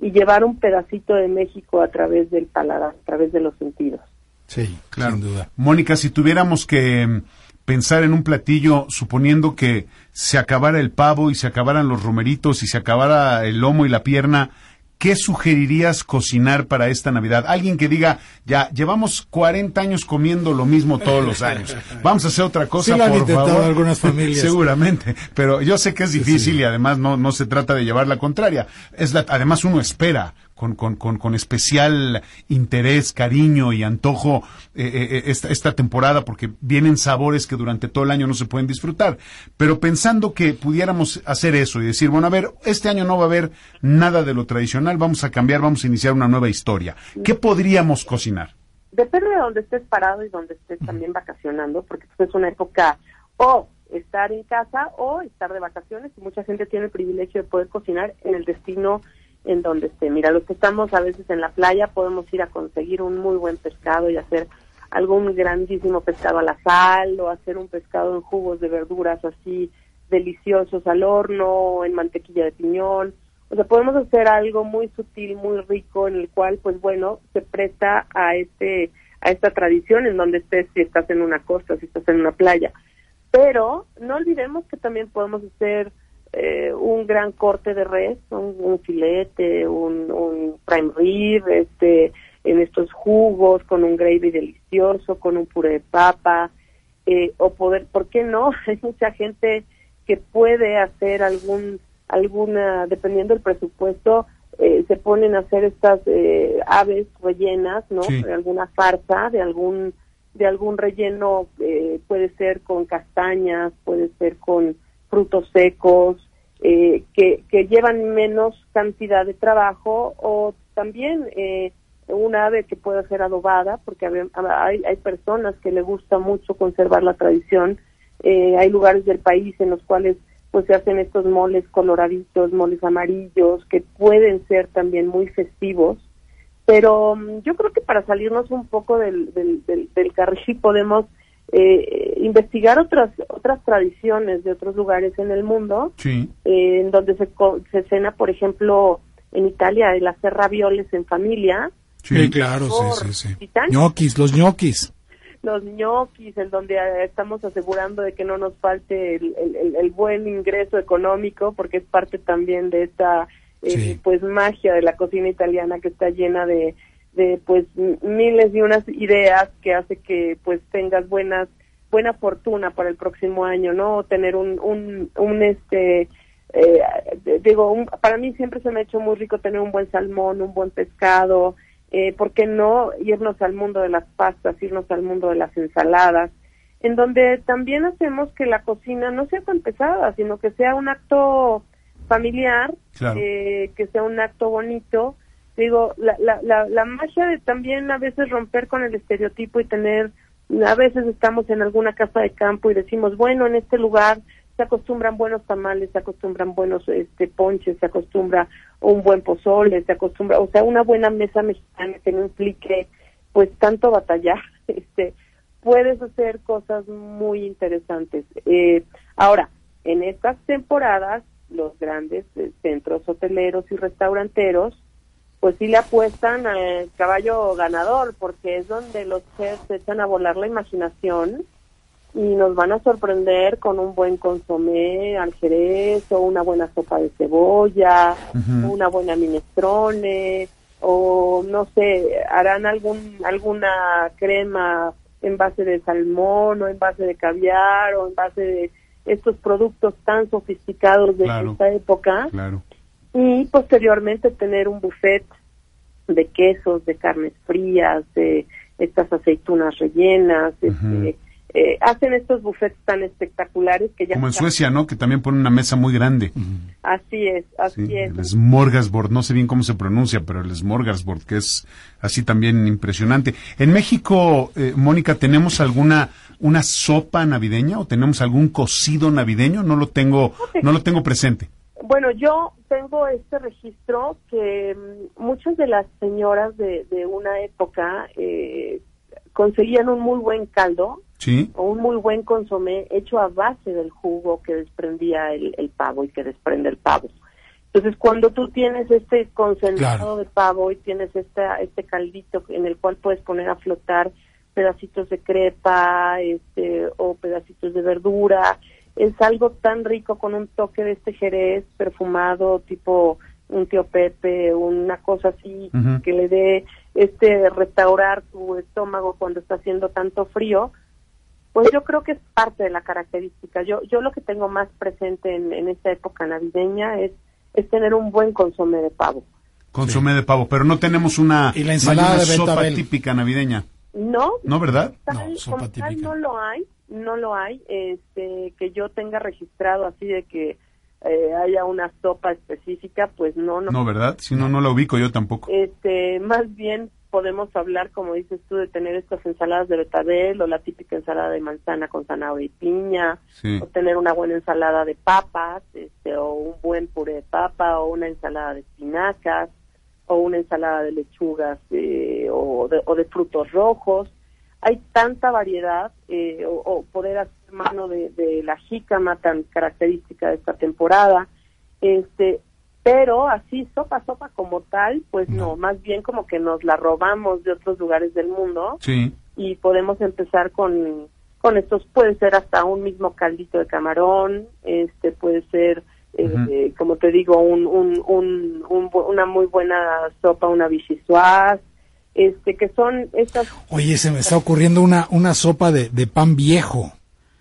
y llevar un pedacito de México a través del paladar, a través de los sentidos. Sí, claro. Sin duda. Mónica, si tuviéramos que mm, pensar en un platillo, suponiendo que se acabara el pavo y se acabaran los romeritos y se acabara el lomo y la pierna, ¿qué sugerirías cocinar para esta Navidad? Alguien que diga, ya, llevamos 40 años comiendo lo mismo todos los años. Vamos a hacer otra cosa, por favor. algunas familias. Seguramente, pero yo sé que es difícil y además no, no se trata de llevar la contraria. Es la, además uno espera con, con, con, con especial interés, cariño y antojo eh, eh, eh, esta, esta temporada porque vienen sabores que durante todo el año no se pueden disfrutar. Pero pensando que pudiéramos hacer eso y decir, bueno, a ver, este año no va a haber nada de lo tradicional, vamos a cambiar, vamos a iniciar una nueva historia. ¿Qué podríamos cocinar? Depende de donde estés parado y donde estés también vacacionando, porque pues, es una época o estar en casa o estar de vacaciones y mucha gente tiene el privilegio de poder cocinar en el destino en donde esté. Mira, los que estamos a veces en la playa podemos ir a conseguir un muy buen pescado y hacer algún grandísimo pescado a la sal o hacer un pescado en jugos de verduras así deliciosos al horno, en mantequilla de piñón. O sea, podemos hacer algo muy sutil, muy rico, en el cual, pues bueno, se presta a este a esta tradición en donde estés, si estás en una costa, si estás en una playa. Pero no olvidemos que también podemos hacer eh, un gran corte de res, un, filete, un, prime rib, este, en estos jugos, con un gravy delicioso, con un puré de papa, eh, o poder, ¿por qué no? Hay mucha gente que puede hacer algún, alguna, dependiendo del presupuesto, eh, se ponen a hacer estas aves rellenas, ¿no? De alguna farsa, de algún, de algún relleno, puede ser con castañas, puede ser con frutos secos, eh, que, que, llevan menos cantidad de trabajo o también eh, una ave que pueda ser adobada, porque hay, hay personas que le gusta mucho conservar la tradición. Eh, hay lugares del país en los cuales pues se hacen estos moles coloraditos, moles amarillos, que pueden ser también muy festivos. Pero mm, yo creo que para salirnos un poco del, del, del, del carril podemos eh, investigar otras otras tradiciones de otros lugares en el mundo, eh, en donde se, se cena, por ejemplo, en Italia, el hacer ravioles en familia. Sí, claro, sí, sí, sí. Ñoquis, los ñoquis. Los ñoquis, en donde eh, estamos asegurando de que no nos falte el, el, buen ingreso económico, porque es parte también de esta eh, pues magia de la cocina italiana que está llena de de pues miles de unas ideas que hace que pues tengas buenas buena fortuna para el próximo año no tener un un, un este eh, digo para mí siempre se me ha hecho muy rico tener un buen salmón un buen pescado eh, por qué no irnos al mundo de las pastas irnos al mundo de las ensaladas en donde también hacemos que la cocina no sea tan pesada sino que sea un acto familiar eh, que sea un acto bonito digo, la, la, la, la magia de también a veces romper con el estereotipo y tener, a veces estamos en alguna casa de campo y decimos, bueno, en este lugar se acostumbran buenos tamales, se acostumbran buenos este ponches, se acostumbra un buen pozole, se acostumbra, o sea, una buena mesa mexicana que no implique pues tanto batallar, este, puedes hacer cosas muy interesantes. Eh, ahora, en estas temporadas, los grandes eh, centros hoteleros y restauranteros pues sí le apuestan al caballo ganador, porque es donde los chefs echan a volar la imaginación y nos van a sorprender con un buen consomé al jerez o una buena sopa de cebolla, una buena minestrone o no sé, harán algún alguna crema en base de salmón o en base de caviar o en base de estos productos tan sofisticados de esta época. Claro y posteriormente tener un buffet de quesos, de carnes frías, de estas aceitunas rellenas, este, eh, hacen estos buffets tan espectaculares que ya... Como en Suecia, ¿no? Que también ponen una mesa muy grande. Así es, así es. El smorgasbord, no sé bien cómo se pronuncia, pero el smorgasbord, que es así también impresionante. En México, eh, Mónica, ¿tenemos alguna una sopa navideña o tenemos algún cocido navideño? No lo tengo, no lo tengo presente. Bueno, yo tengo este registro que mm, muchas de las señoras de, de una época eh, conseguían un muy buen caldo o un muy buen consomé hecho a base del jugo que desprendía el, el pavo y que desprende el pavo. Entonces, cuando tú tienes este concentrado de pavo y tienes este, este caldito en el cual puedes poner a flotar pedacitos de crepa este, o pedacitos de verdura, es algo tan rico con un toque de este jerez perfumado tipo un tío Pepe, una cosa así que le dé este restaurar tu estómago cuando está haciendo tanto frío, pues yo creo que es parte de la característica. Yo yo lo que tengo más presente en, en esta época navideña es es tener un buen consomé de pavo. Consomé de pavo, pero no tenemos una, ¿Y la ensalada de sopa típica navideña. No. ¿No, verdad? no, sopa típica. no lo hay, no lo hay, este, que yo tenga registrado así de que eh, haya una sopa específica, pues no, no. No, ¿verdad? Si no, no la ubico yo tampoco. Este, más bien podemos hablar, como dices tú, de tener estas ensaladas de betabel o la típica ensalada de manzana con zanahoria y piña, o tener una buena ensalada de papas, este, o un buen puré de papa, o una ensalada de espinacas, o una ensalada de lechugas eh, o, de, o de frutos rojos. Hay tanta variedad, eh, o, poder hacer mano de, de la jícama tan característica de esta temporada. Este, pero así sopa sopa como tal pues no. más bien como que nos la robamos de otros lugares del mundo sí. y podemos empezar con con estos puede ser hasta un mismo caldito de camarón este puede ser eh, como te digo un, un, un, una muy buena sopa una bichisuaz este que son estas oye se me está ocurriendo una una sopa de, de pan viejo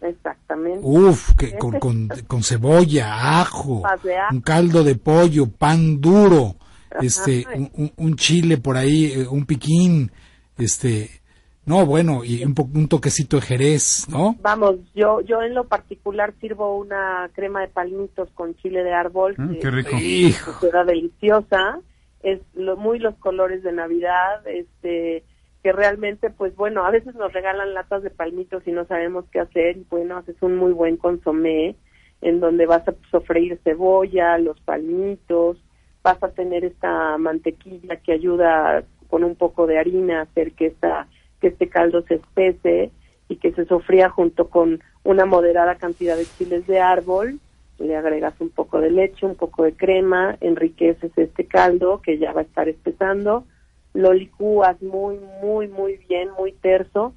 Exactamente. Uf, que con, con, cebolla, ajo, un caldo de pollo, pan duro, este, un, chile por ahí, eh, un piquín, este, no, bueno, y un, un toquecito de jerez, ¿no? Vamos, yo yo en lo particular sirvo una crema de palmitos con chile de árbol. Mm, qué rico. Que, deliciosa. Es lo, muy los colores de Navidad, este que realmente, pues bueno, a veces nos regalan latas de palmitos y no sabemos qué hacer, y bueno, haces un muy buen consomé en donde vas a sofreír cebolla, los palmitos, vas a tener esta mantequilla que ayuda con un poco de harina a hacer que esta que este caldo se espese y que se sofría junto con una moderada cantidad de chiles de árbol, le agregas un poco de leche, un poco de crema, enriqueces este caldo que ya va a estar espesando lo licúas muy, muy, muy bien, muy terso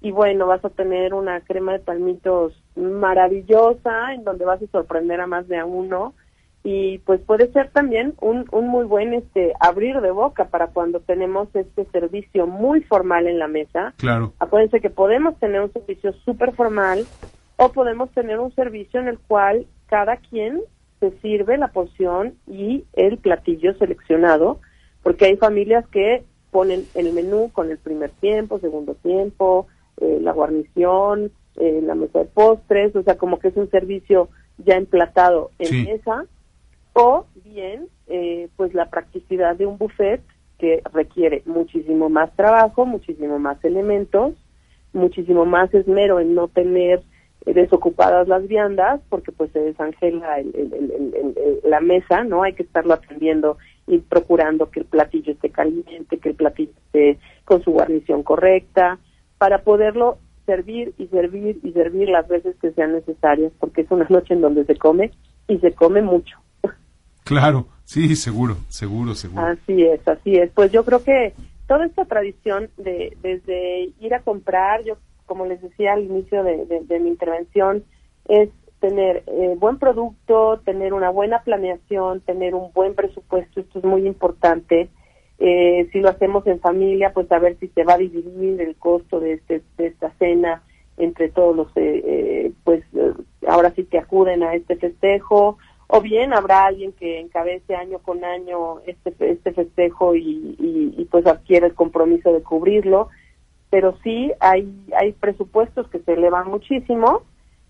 y bueno, vas a tener una crema de palmitos maravillosa en donde vas a sorprender a más de a uno y pues puede ser también un, un muy buen este abrir de boca para cuando tenemos este servicio muy formal en la mesa. Claro. Acuérdense que podemos tener un servicio súper formal o podemos tener un servicio en el cual cada quien se sirve la porción y el platillo seleccionado porque hay familias que ponen el menú con el primer tiempo, segundo tiempo, eh, la guarnición, eh, la mesa de postres, o sea, como que es un servicio ya emplatado en mesa, o bien, eh, pues la practicidad de un buffet que requiere muchísimo más trabajo, muchísimo más elementos, muchísimo más esmero en no tener desocupadas las viandas, porque pues se desangela la mesa, ¿no? Hay que estarlo atendiendo y procurando que el platillo esté caliente, que el platillo esté con su guarnición correcta, para poderlo servir y servir y servir las veces que sean necesarias, porque es una noche en donde se come y se come mucho. Claro, sí, seguro, seguro, seguro. Así es, así es. Pues yo creo que toda esta tradición de desde ir a comprar, yo como les decía al inicio de mi intervención, es tener eh, buen producto, tener una buena planeación, tener un buen presupuesto, esto es muy importante. Eh, si lo hacemos en familia, pues a ver si se va a dividir el costo de, este, de esta cena entre todos los, eh, pues ahora sí que acuden a este festejo, o bien habrá alguien que encabece año con año este, este festejo y pues adquiere el compromiso de cubrirlo, pero sí hay, hay presupuestos que se elevan muchísimo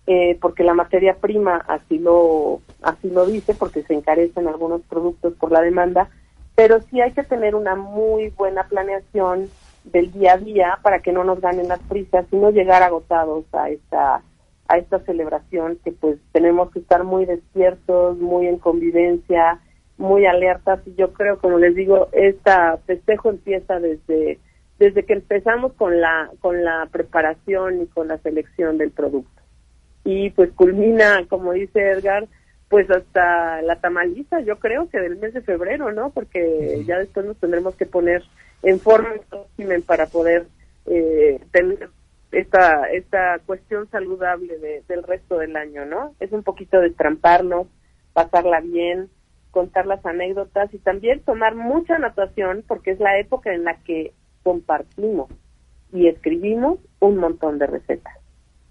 eh, porque la materia prima así lo así lo dice porque se encarecen algunos productos por la demanda pero sí hay que tener una muy buena planeación del día a día para que no nos ganen las prisas y no llegar agotados a esta a esta celebración que pues tenemos que estar muy despiertos muy en convivencia muy alertas. Y yo creo como les digo esta festejo empieza desde desde que empezamos con la con la preparación y con la selección del producto y pues culmina, como dice Edgar, pues hasta la tamaliza, yo creo que del mes de febrero, ¿no? Porque ya después nos tendremos que poner en forma para poder eh, tener esta esta cuestión saludable del resto del año, ¿no? Es un poquito de tramparnos, pasarla bien, contar las anécdotas y también tomar mucha natación porque es la época en la que compartimos y escribimos un montón de recetas.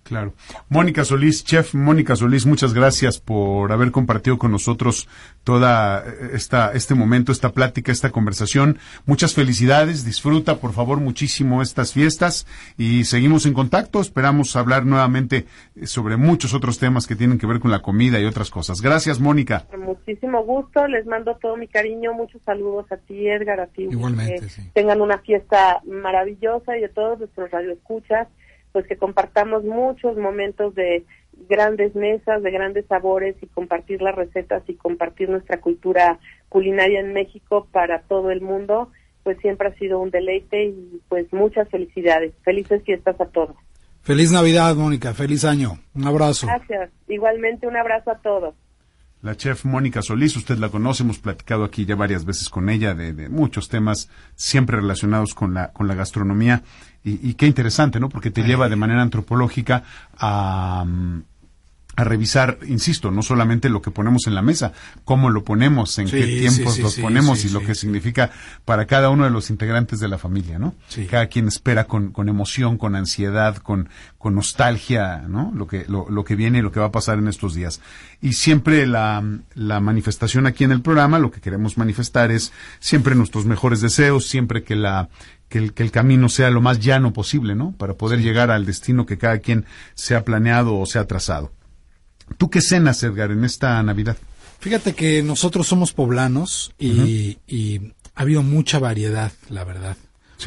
Claro. Mónica Solís, chef Mónica Solís, muchas gracias por haber compartido con nosotros toda esta, este momento, esta plática, esta conversación. Muchas felicidades, disfruta por favor muchísimo estas fiestas y seguimos en contacto. Esperamos hablar nuevamente sobre muchos otros temas que tienen que ver con la comida y otras cosas. Gracias, Mónica. muchísimo gusto, les mando todo mi cariño, muchos saludos a ti, Edgar, a ti. Igualmente, Tengan una fiesta maravillosa y a todos nuestros radioescuchas pues que compartamos muchos momentos de grandes mesas, de grandes sabores y compartir las recetas y compartir nuestra cultura culinaria en México para todo el mundo, pues siempre ha sido un deleite y pues muchas felicidades. Felices fiestas a todos. Feliz Navidad, Mónica. Feliz año. Un abrazo. Gracias. Igualmente un abrazo a todos la chef Mónica Solís, usted la conoce, hemos platicado aquí ya varias veces con ella de, muchos temas siempre relacionados con la, con la gastronomía y, y qué interesante, ¿no? Porque te lleva de manera antropológica a, a revisar, insisto, no solamente lo que ponemos en la mesa, cómo lo ponemos, en qué tiempos los ponemos y lo que significa para cada uno de los integrantes de la familia, ¿no? Cada quien espera con, con emoción, con ansiedad, con, con nostalgia, ¿no? Lo que, lo, lo, que viene y lo que va a pasar en estos días. Y siempre la, la manifestación aquí en el programa, lo que queremos manifestar es siempre nuestros mejores deseos, siempre que la, que el, que el, camino sea lo más llano posible, ¿no? Para poder llegar al destino que cada quien se ha planeado o se ha trazado. ¿Tú qué cenas, Edgar, en esta Navidad? Fíjate que nosotros somos poblanos y, ha habido mucha variedad, la verdad.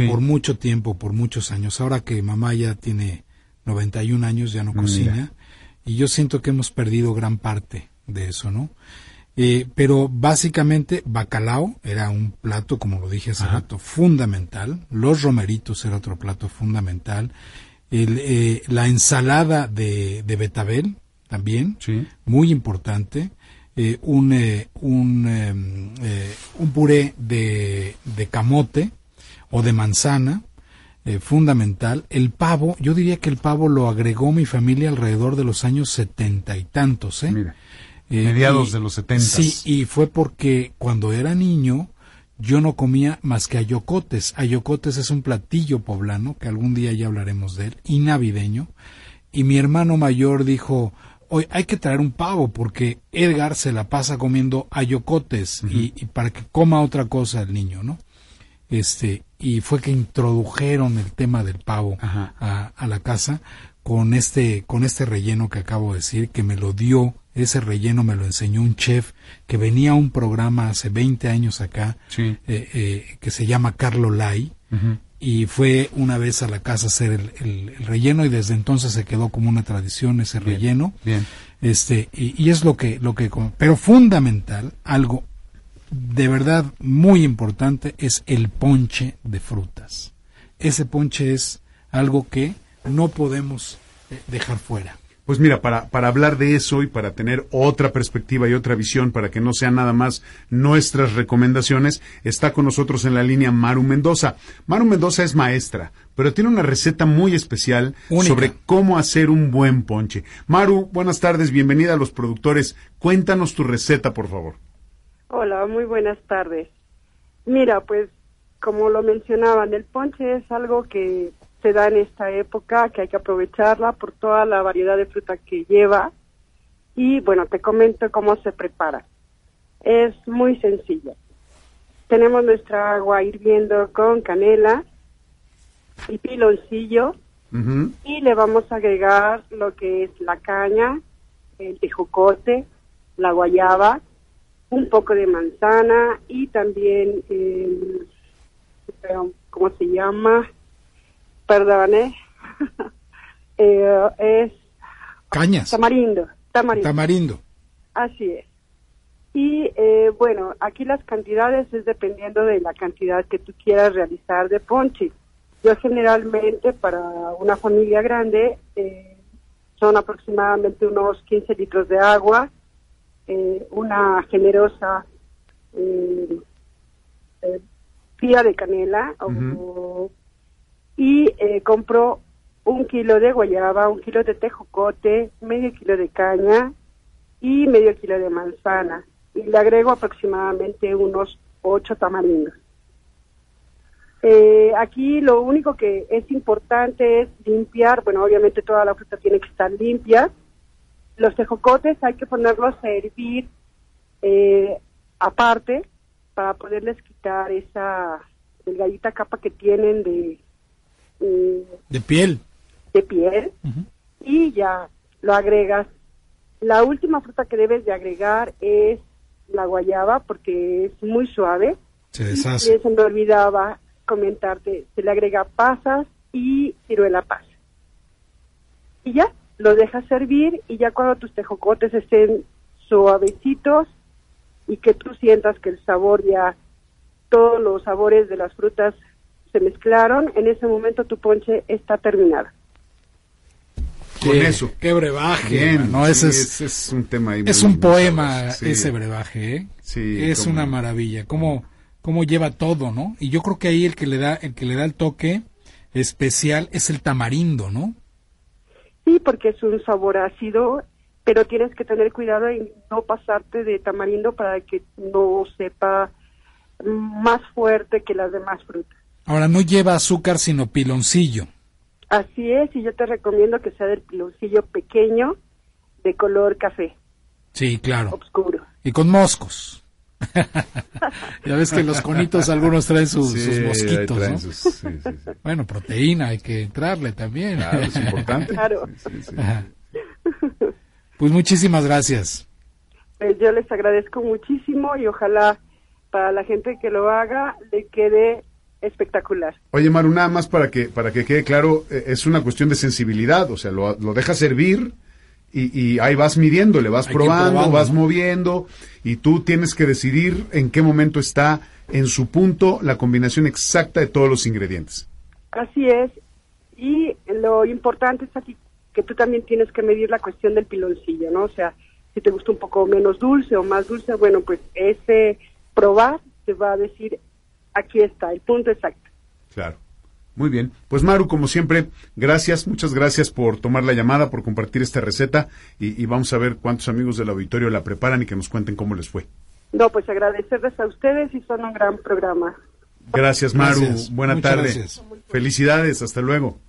Por mucho tiempo, por muchos años. Ahora que mamá ya tiene 91 años, ya no cocina. Y yo siento que hemos perdido gran parte de eso, ¿no? Eh, pero básicamente bacalao era un plato, como lo dije hace rato, fundamental. Los romeritos era otro plato fundamental. Eh, la ensalada de, de betabel, también, muy importante. Eh, un, eh, un, em, eh, un puré de, de, camote o de manzana, fundamental. El pavo, yo diría que el pavo lo agregó mi familia alrededor de los años setenta y tantos. ¿eh? mediados de los setenta. Sí, y fue porque cuando era niño yo no comía más que ayocotes. Ayocotes es un platillo poblano, que algún día ya hablaremos de él, y navideño. Y mi hermano mayor dijo, hoy hay que traer un pavo porque Edgar se la pasa comiendo ayocotes y, para que coma otra cosa el niño, ¿no? Este, y fue que introdujeron el tema del pavo a, a, la casa con este, con este relleno que acabo de decir, que me lo dio, ese relleno me lo enseñó un chef que venía a un programa hace 20 años acá, eh, eh, que se llama Carlo Lai, y fue una vez a la casa a hacer el, relleno y desde entonces se quedó como una tradición ese relleno. Bien. Este, y, es lo que, lo que, pero fundamental, algo de verdad muy importante es el ponche de frutas. Ese ponche es algo que no podemos eh, dejar fuera. Pues mira, para, para hablar de eso y para tener otra perspectiva y otra visión, para que no sean nada más nuestras recomendaciones, está con nosotros en la línea Maru Mendoza. Maru Mendoza es maestra, pero tiene una receta muy especial sobre cómo hacer un buen ponche. Maru, buenas tardes, bienvenida a los productores. Cuéntanos tu receta, por favor. Hola, muy buenas tardes. Mira, pues como lo mencionaban, el ponche es algo que se da en esta época, que hay que aprovecharla por toda la variedad de fruta que lleva. Y bueno, te comento cómo se prepara. Es muy sencillo. Tenemos nuestra agua hirviendo con canela y piloncillo y le vamos a agregar lo que es la caña, el tejocote, la guayaba, un poco de manzana y también, el, ¿cómo se llama? Perdón, ¿eh? es... Cañas. Tamarindo, tamarindo. Tamarindo. Así es. Y eh, bueno, aquí las cantidades es dependiendo de la cantidad que tú quieras realizar de ponche. Yo generalmente para una familia grande eh, son aproximadamente unos 15 litros de agua, eh, una generosa eh, tía de canela y compro un kilo de guayaba, un kilo de tejocote, medio kilo de caña y medio kilo de manzana. Y le agrego aproximadamente unos ocho tamarindos. Eh, aquí lo único que es importante es limpiar, bueno, obviamente toda la fruta tiene que estar limpia. Los tejocotes hay que ponerlos a hervir eh, aparte para poderles quitar esa delgadita capa que tienen de... De piel. De piel. Y ya lo agregas. La última fruta que debes de agregar es la guayaba porque es muy suave. Se deshace. Y se me olvidaba comentarte, se le agrega pasas y ciruela pasa. Y ya, lo dejas servir y ya cuando tus tejocotes estén suavecitos y que tú sientas que el sabor ya, todos los sabores de las frutas se mezclaron, en ese momento tu ponche está terminado. Con eso. Qué brebaje. no, ese es, un tema Es un poema ese brebaje, ¿eh? Sí, es una maravilla. ¿Cómo, cómo lleva todo, ¿no? Y yo creo que ahí el que le da, el que le da el toque especial es el tamarindo, ¿no? Sí, porque es un sabor ácido, pero tienes que tener cuidado en no pasarte de tamarindo para que no sepa más fuerte que las demás frutas. Ahora no lleva azúcar sino piloncillo. Así es, y yo te recomiendo que sea del piloncillo pequeño de color café. Sí, claro. Oscuro. Y con moscos. ya ves que los conitos algunos traen sus, mosquitos, Bueno, proteína hay que entrarle también. Claro, es importante. Claro. Pues muchísimas gracias. Pues yo les agradezco muchísimo y ojalá para la gente que lo haga le quede espectacular. Oye, Maru, nada más para que para que quede claro, eh, es una cuestión de sensibilidad, o sea, lo, lo dejas servir y, ahí vas midiendo, le vas probando, vas moviendo y tú tienes que decidir en qué momento está en su punto la combinación exacta de todos los ingredientes. Así es. Y lo importante es aquí que tú también tienes que medir la cuestión del piloncillo, ¿no? O sea, si te gusta un poco menos dulce o más dulce, bueno, pues ese probar te va a decir, aquí está, el punto exacto. Claro. Muy bien. Pues Maru, como siempre, gracias, muchas gracias por tomar la llamada, por compartir esta receta y, vamos a ver cuántos amigos del auditorio la preparan y que nos cuenten cómo les fue. No, pues agradecerles a ustedes y son un gran programa. Gracias, Maru. Buena tarde. Felicidades, hasta luego.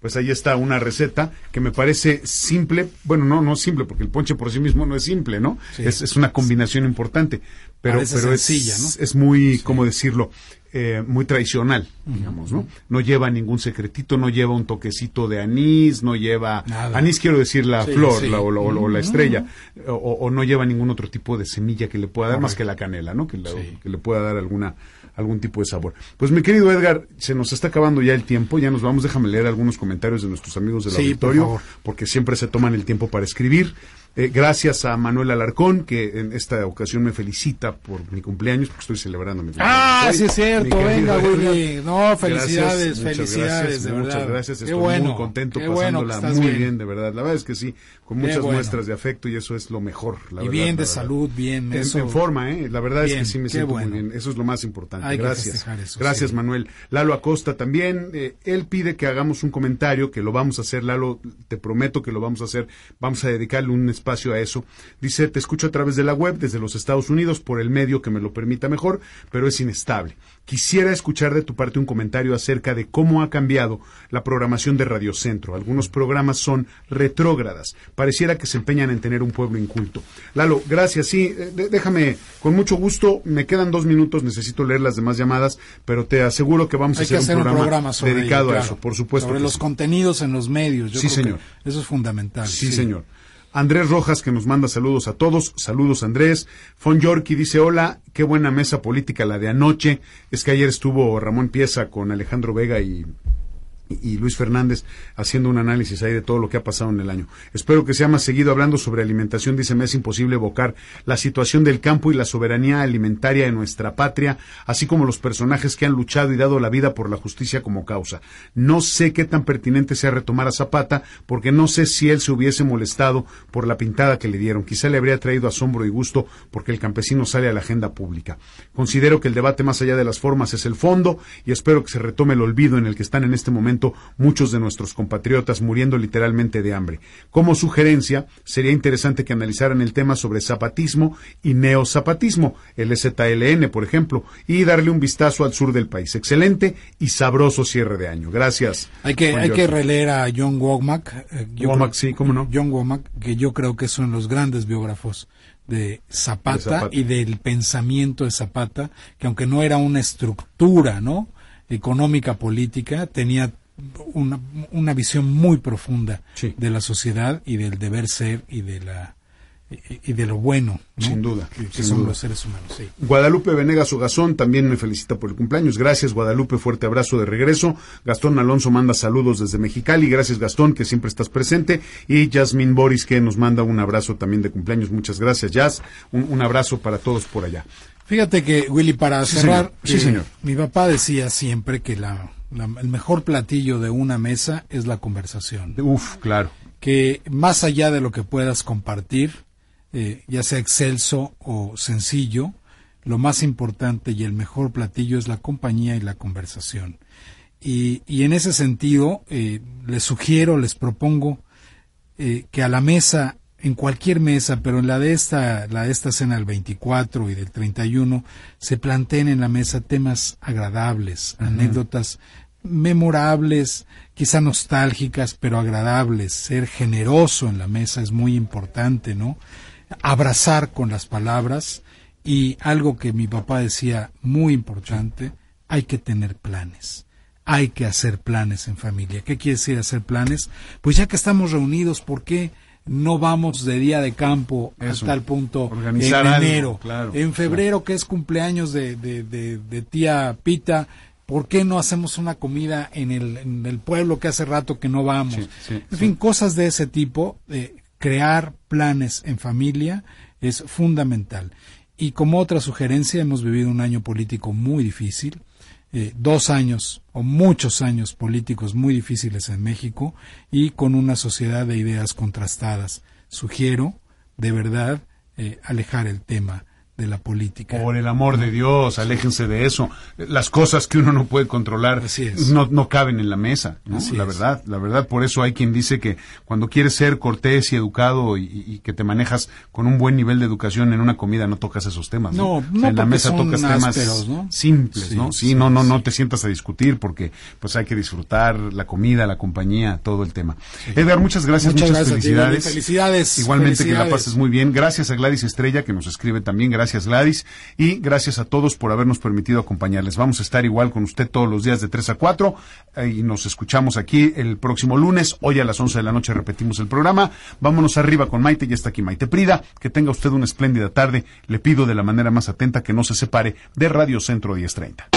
Pues ahí está una receta que me parece simple, bueno, no, no simple, porque el ponche por sí mismo no es simple, ¿no? Es, es, una combinación importante, pero, pero es, es muy, ¿cómo decirlo? Eh, muy tradicional, digamos, ¿no? No lleva ningún secretito, no lleva un toquecito de anís, no lleva anís quiero decir la flor La, o, la estrella, o, no lleva ningún otro tipo de semilla que le pueda dar más que la canela, ¿no? Que, que le pueda dar alguna algún tipo de sabor. Pues mi querido Edgar, se nos está acabando ya el tiempo, ya nos vamos, déjame leer algunos comentarios de nuestros amigos del auditorio, porque siempre se toman el tiempo para escribir. Eh, gracias a Manuel Alarcón, que en esta ocasión me felicita por mi cumpleaños, porque estoy celebrando mi cumpleaños. Ah, sí es cierto, venga, Willy. No, felicidades, felicidades, de verdad. Muchas gracias, estoy muy contento, pasándola muy bien. de verdad. La verdad es que sí, con muchas muestras de afecto y eso es lo mejor. La y bien de salud, bien. En, en, forma, ¿eh? La verdad es que sí me siento muy bien. Eso es lo más importante. gracias. gracias, Manuel. Lalo Acosta también, eh, él pide que hagamos un comentario, que lo vamos a hacer, Lalo, te prometo que lo vamos a hacer. Vamos a dedicarle un espacio a eso. Dice, te escucho a través de la web desde los Estados Unidos por el medio que me lo permita mejor, pero es inestable. Quisiera escuchar de tu parte un comentario acerca de cómo ha cambiado la programación de Radio Centro. Algunos programas son retrógradas. Pareciera que se empeñan en tener un pueblo inculto. Lalo, gracias. Sí, eh, déjame, con mucho gusto. Me quedan dos minutos, necesito leer las demás llamadas, pero te aseguro que vamos a hacer, un, programa dedicado a eso, por supuesto. Sobre los contenidos en los medios. sí, señor. eso es fundamental. sí. señor. Andrés Rojas que nos manda saludos a todos. Saludos Andrés. Fon Yorki dice hola, qué buena mesa política la de anoche. Es que ayer estuvo Ramón Pieza con Alejandro Vega y y Luis Fernández haciendo un análisis ahí de todo lo que ha pasado en el año. Espero que sea más seguido hablando sobre alimentación. Dice, me es imposible evocar la situación del campo y la soberanía alimentaria de nuestra patria, así como los personajes que han luchado y dado la vida por la justicia como causa. No sé qué tan pertinente sea retomar a Zapata, porque no sé si él se hubiese molestado por la pintada que le dieron. Quizá le habría traído asombro y gusto porque el campesino sale a la agenda pública. Considero que el debate más allá de las formas es el fondo y espero que se retome el olvido en el que están en este momento muchos de nuestros compatriotas muriendo literalmente de hambre. Como sugerencia, sería interesante que analizaran el tema sobre zapatismo y neozapatismo, el ZLN, por ejemplo, y darle un vistazo al sur del país. Excelente y sabroso cierre de año. Gracias. Hay que, hay que releer a John Womack. Eh, Womack, sí, cómo no. John Womack, que yo creo que es uno de los grandes biógrafos de Zapata, y del pensamiento de Zapata, que aunque no era una estructura, ¿no? económica política, tenía una, una visión muy profunda de la sociedad y del deber ser y de la y, de lo bueno, sin duda, que, son los seres humanos. Guadalupe Venegas Ogazón también me felicita por el cumpleaños. Gracias, Guadalupe, fuerte abrazo de regreso. Gastón Alonso manda saludos desde Mexicali. Gracias, Gastón, que siempre estás presente. Y Jasmine Boris, que nos manda un abrazo también de cumpleaños. Muchas gracias, Jazz. Un, abrazo para todos por allá. Fíjate que, Willy, para cerrar, sí, señor. Eh, mi papá decía siempre que la el mejor platillo de una mesa es la conversación. Uf, claro. Que más allá de lo que puedas compartir, eh, ya sea excelso o sencillo, lo más importante y el mejor platillo es la compañía y la conversación. Y, y en ese sentido, eh, les sugiero, les propongo eh, que a la mesa en cualquier mesa, pero en la de esta, la de esta cena del 24 y del 31, se planteen en la mesa temas agradables, anécdotas memorables, quizá nostálgicas, pero agradables. Ser generoso en la mesa es muy importante, ¿no? Abrazar con las palabras y algo que mi papá decía muy importante, hay que tener planes. Hay que hacer planes en familia. ¿Qué quiere decir hacer planes? Pues ya que estamos reunidos, ¿por qué no vamos de día de campo hasta tal punto Organizar en enero. en febrero, que es cumpleaños de, de, de, tía Pita, ¿por qué no hacemos una comida en el, en el pueblo que hace rato que no vamos? en fin, cosas de ese tipo, crear planes en familia es fundamental. Y como otra sugerencia, hemos vivido un año político muy difícil eh, dos años o muchos años políticos muy difíciles en México y con una sociedad de ideas contrastadas. Sugiero, de verdad, eh, alejar el tema de la política. Por el amor de Dios, aléjense de eso. Las cosas que uno no puede controlar no, no caben en la mesa, la verdad, la verdad. Por eso hay quien dice que cuando quieres ser cortés y educado y, que te manejas con un buen nivel de educación en una comida no tocas esos temas. No, no, en la mesa tocas temas simples, ¿no? Sí, no, no, no te sientas a discutir porque pues hay que disfrutar la comida, la compañía, todo el tema. Edgar, muchas gracias, muchas, felicidades. felicidades. Igualmente que la pases muy bien. Gracias a Gladys Estrella que nos escribe también. Gracias Gracias Gladys y gracias a todos por habernos permitido acompañarles. Vamos a estar igual con usted todos los días de 3 a 4 eh, y nos escuchamos aquí el próximo lunes. Hoy a las 11 de la noche repetimos el programa. Vámonos arriba con Maite, ya está aquí Maite Prida. Que tenga usted una espléndida tarde. Le pido de la manera más atenta que no se separe de Radio Centro 1030.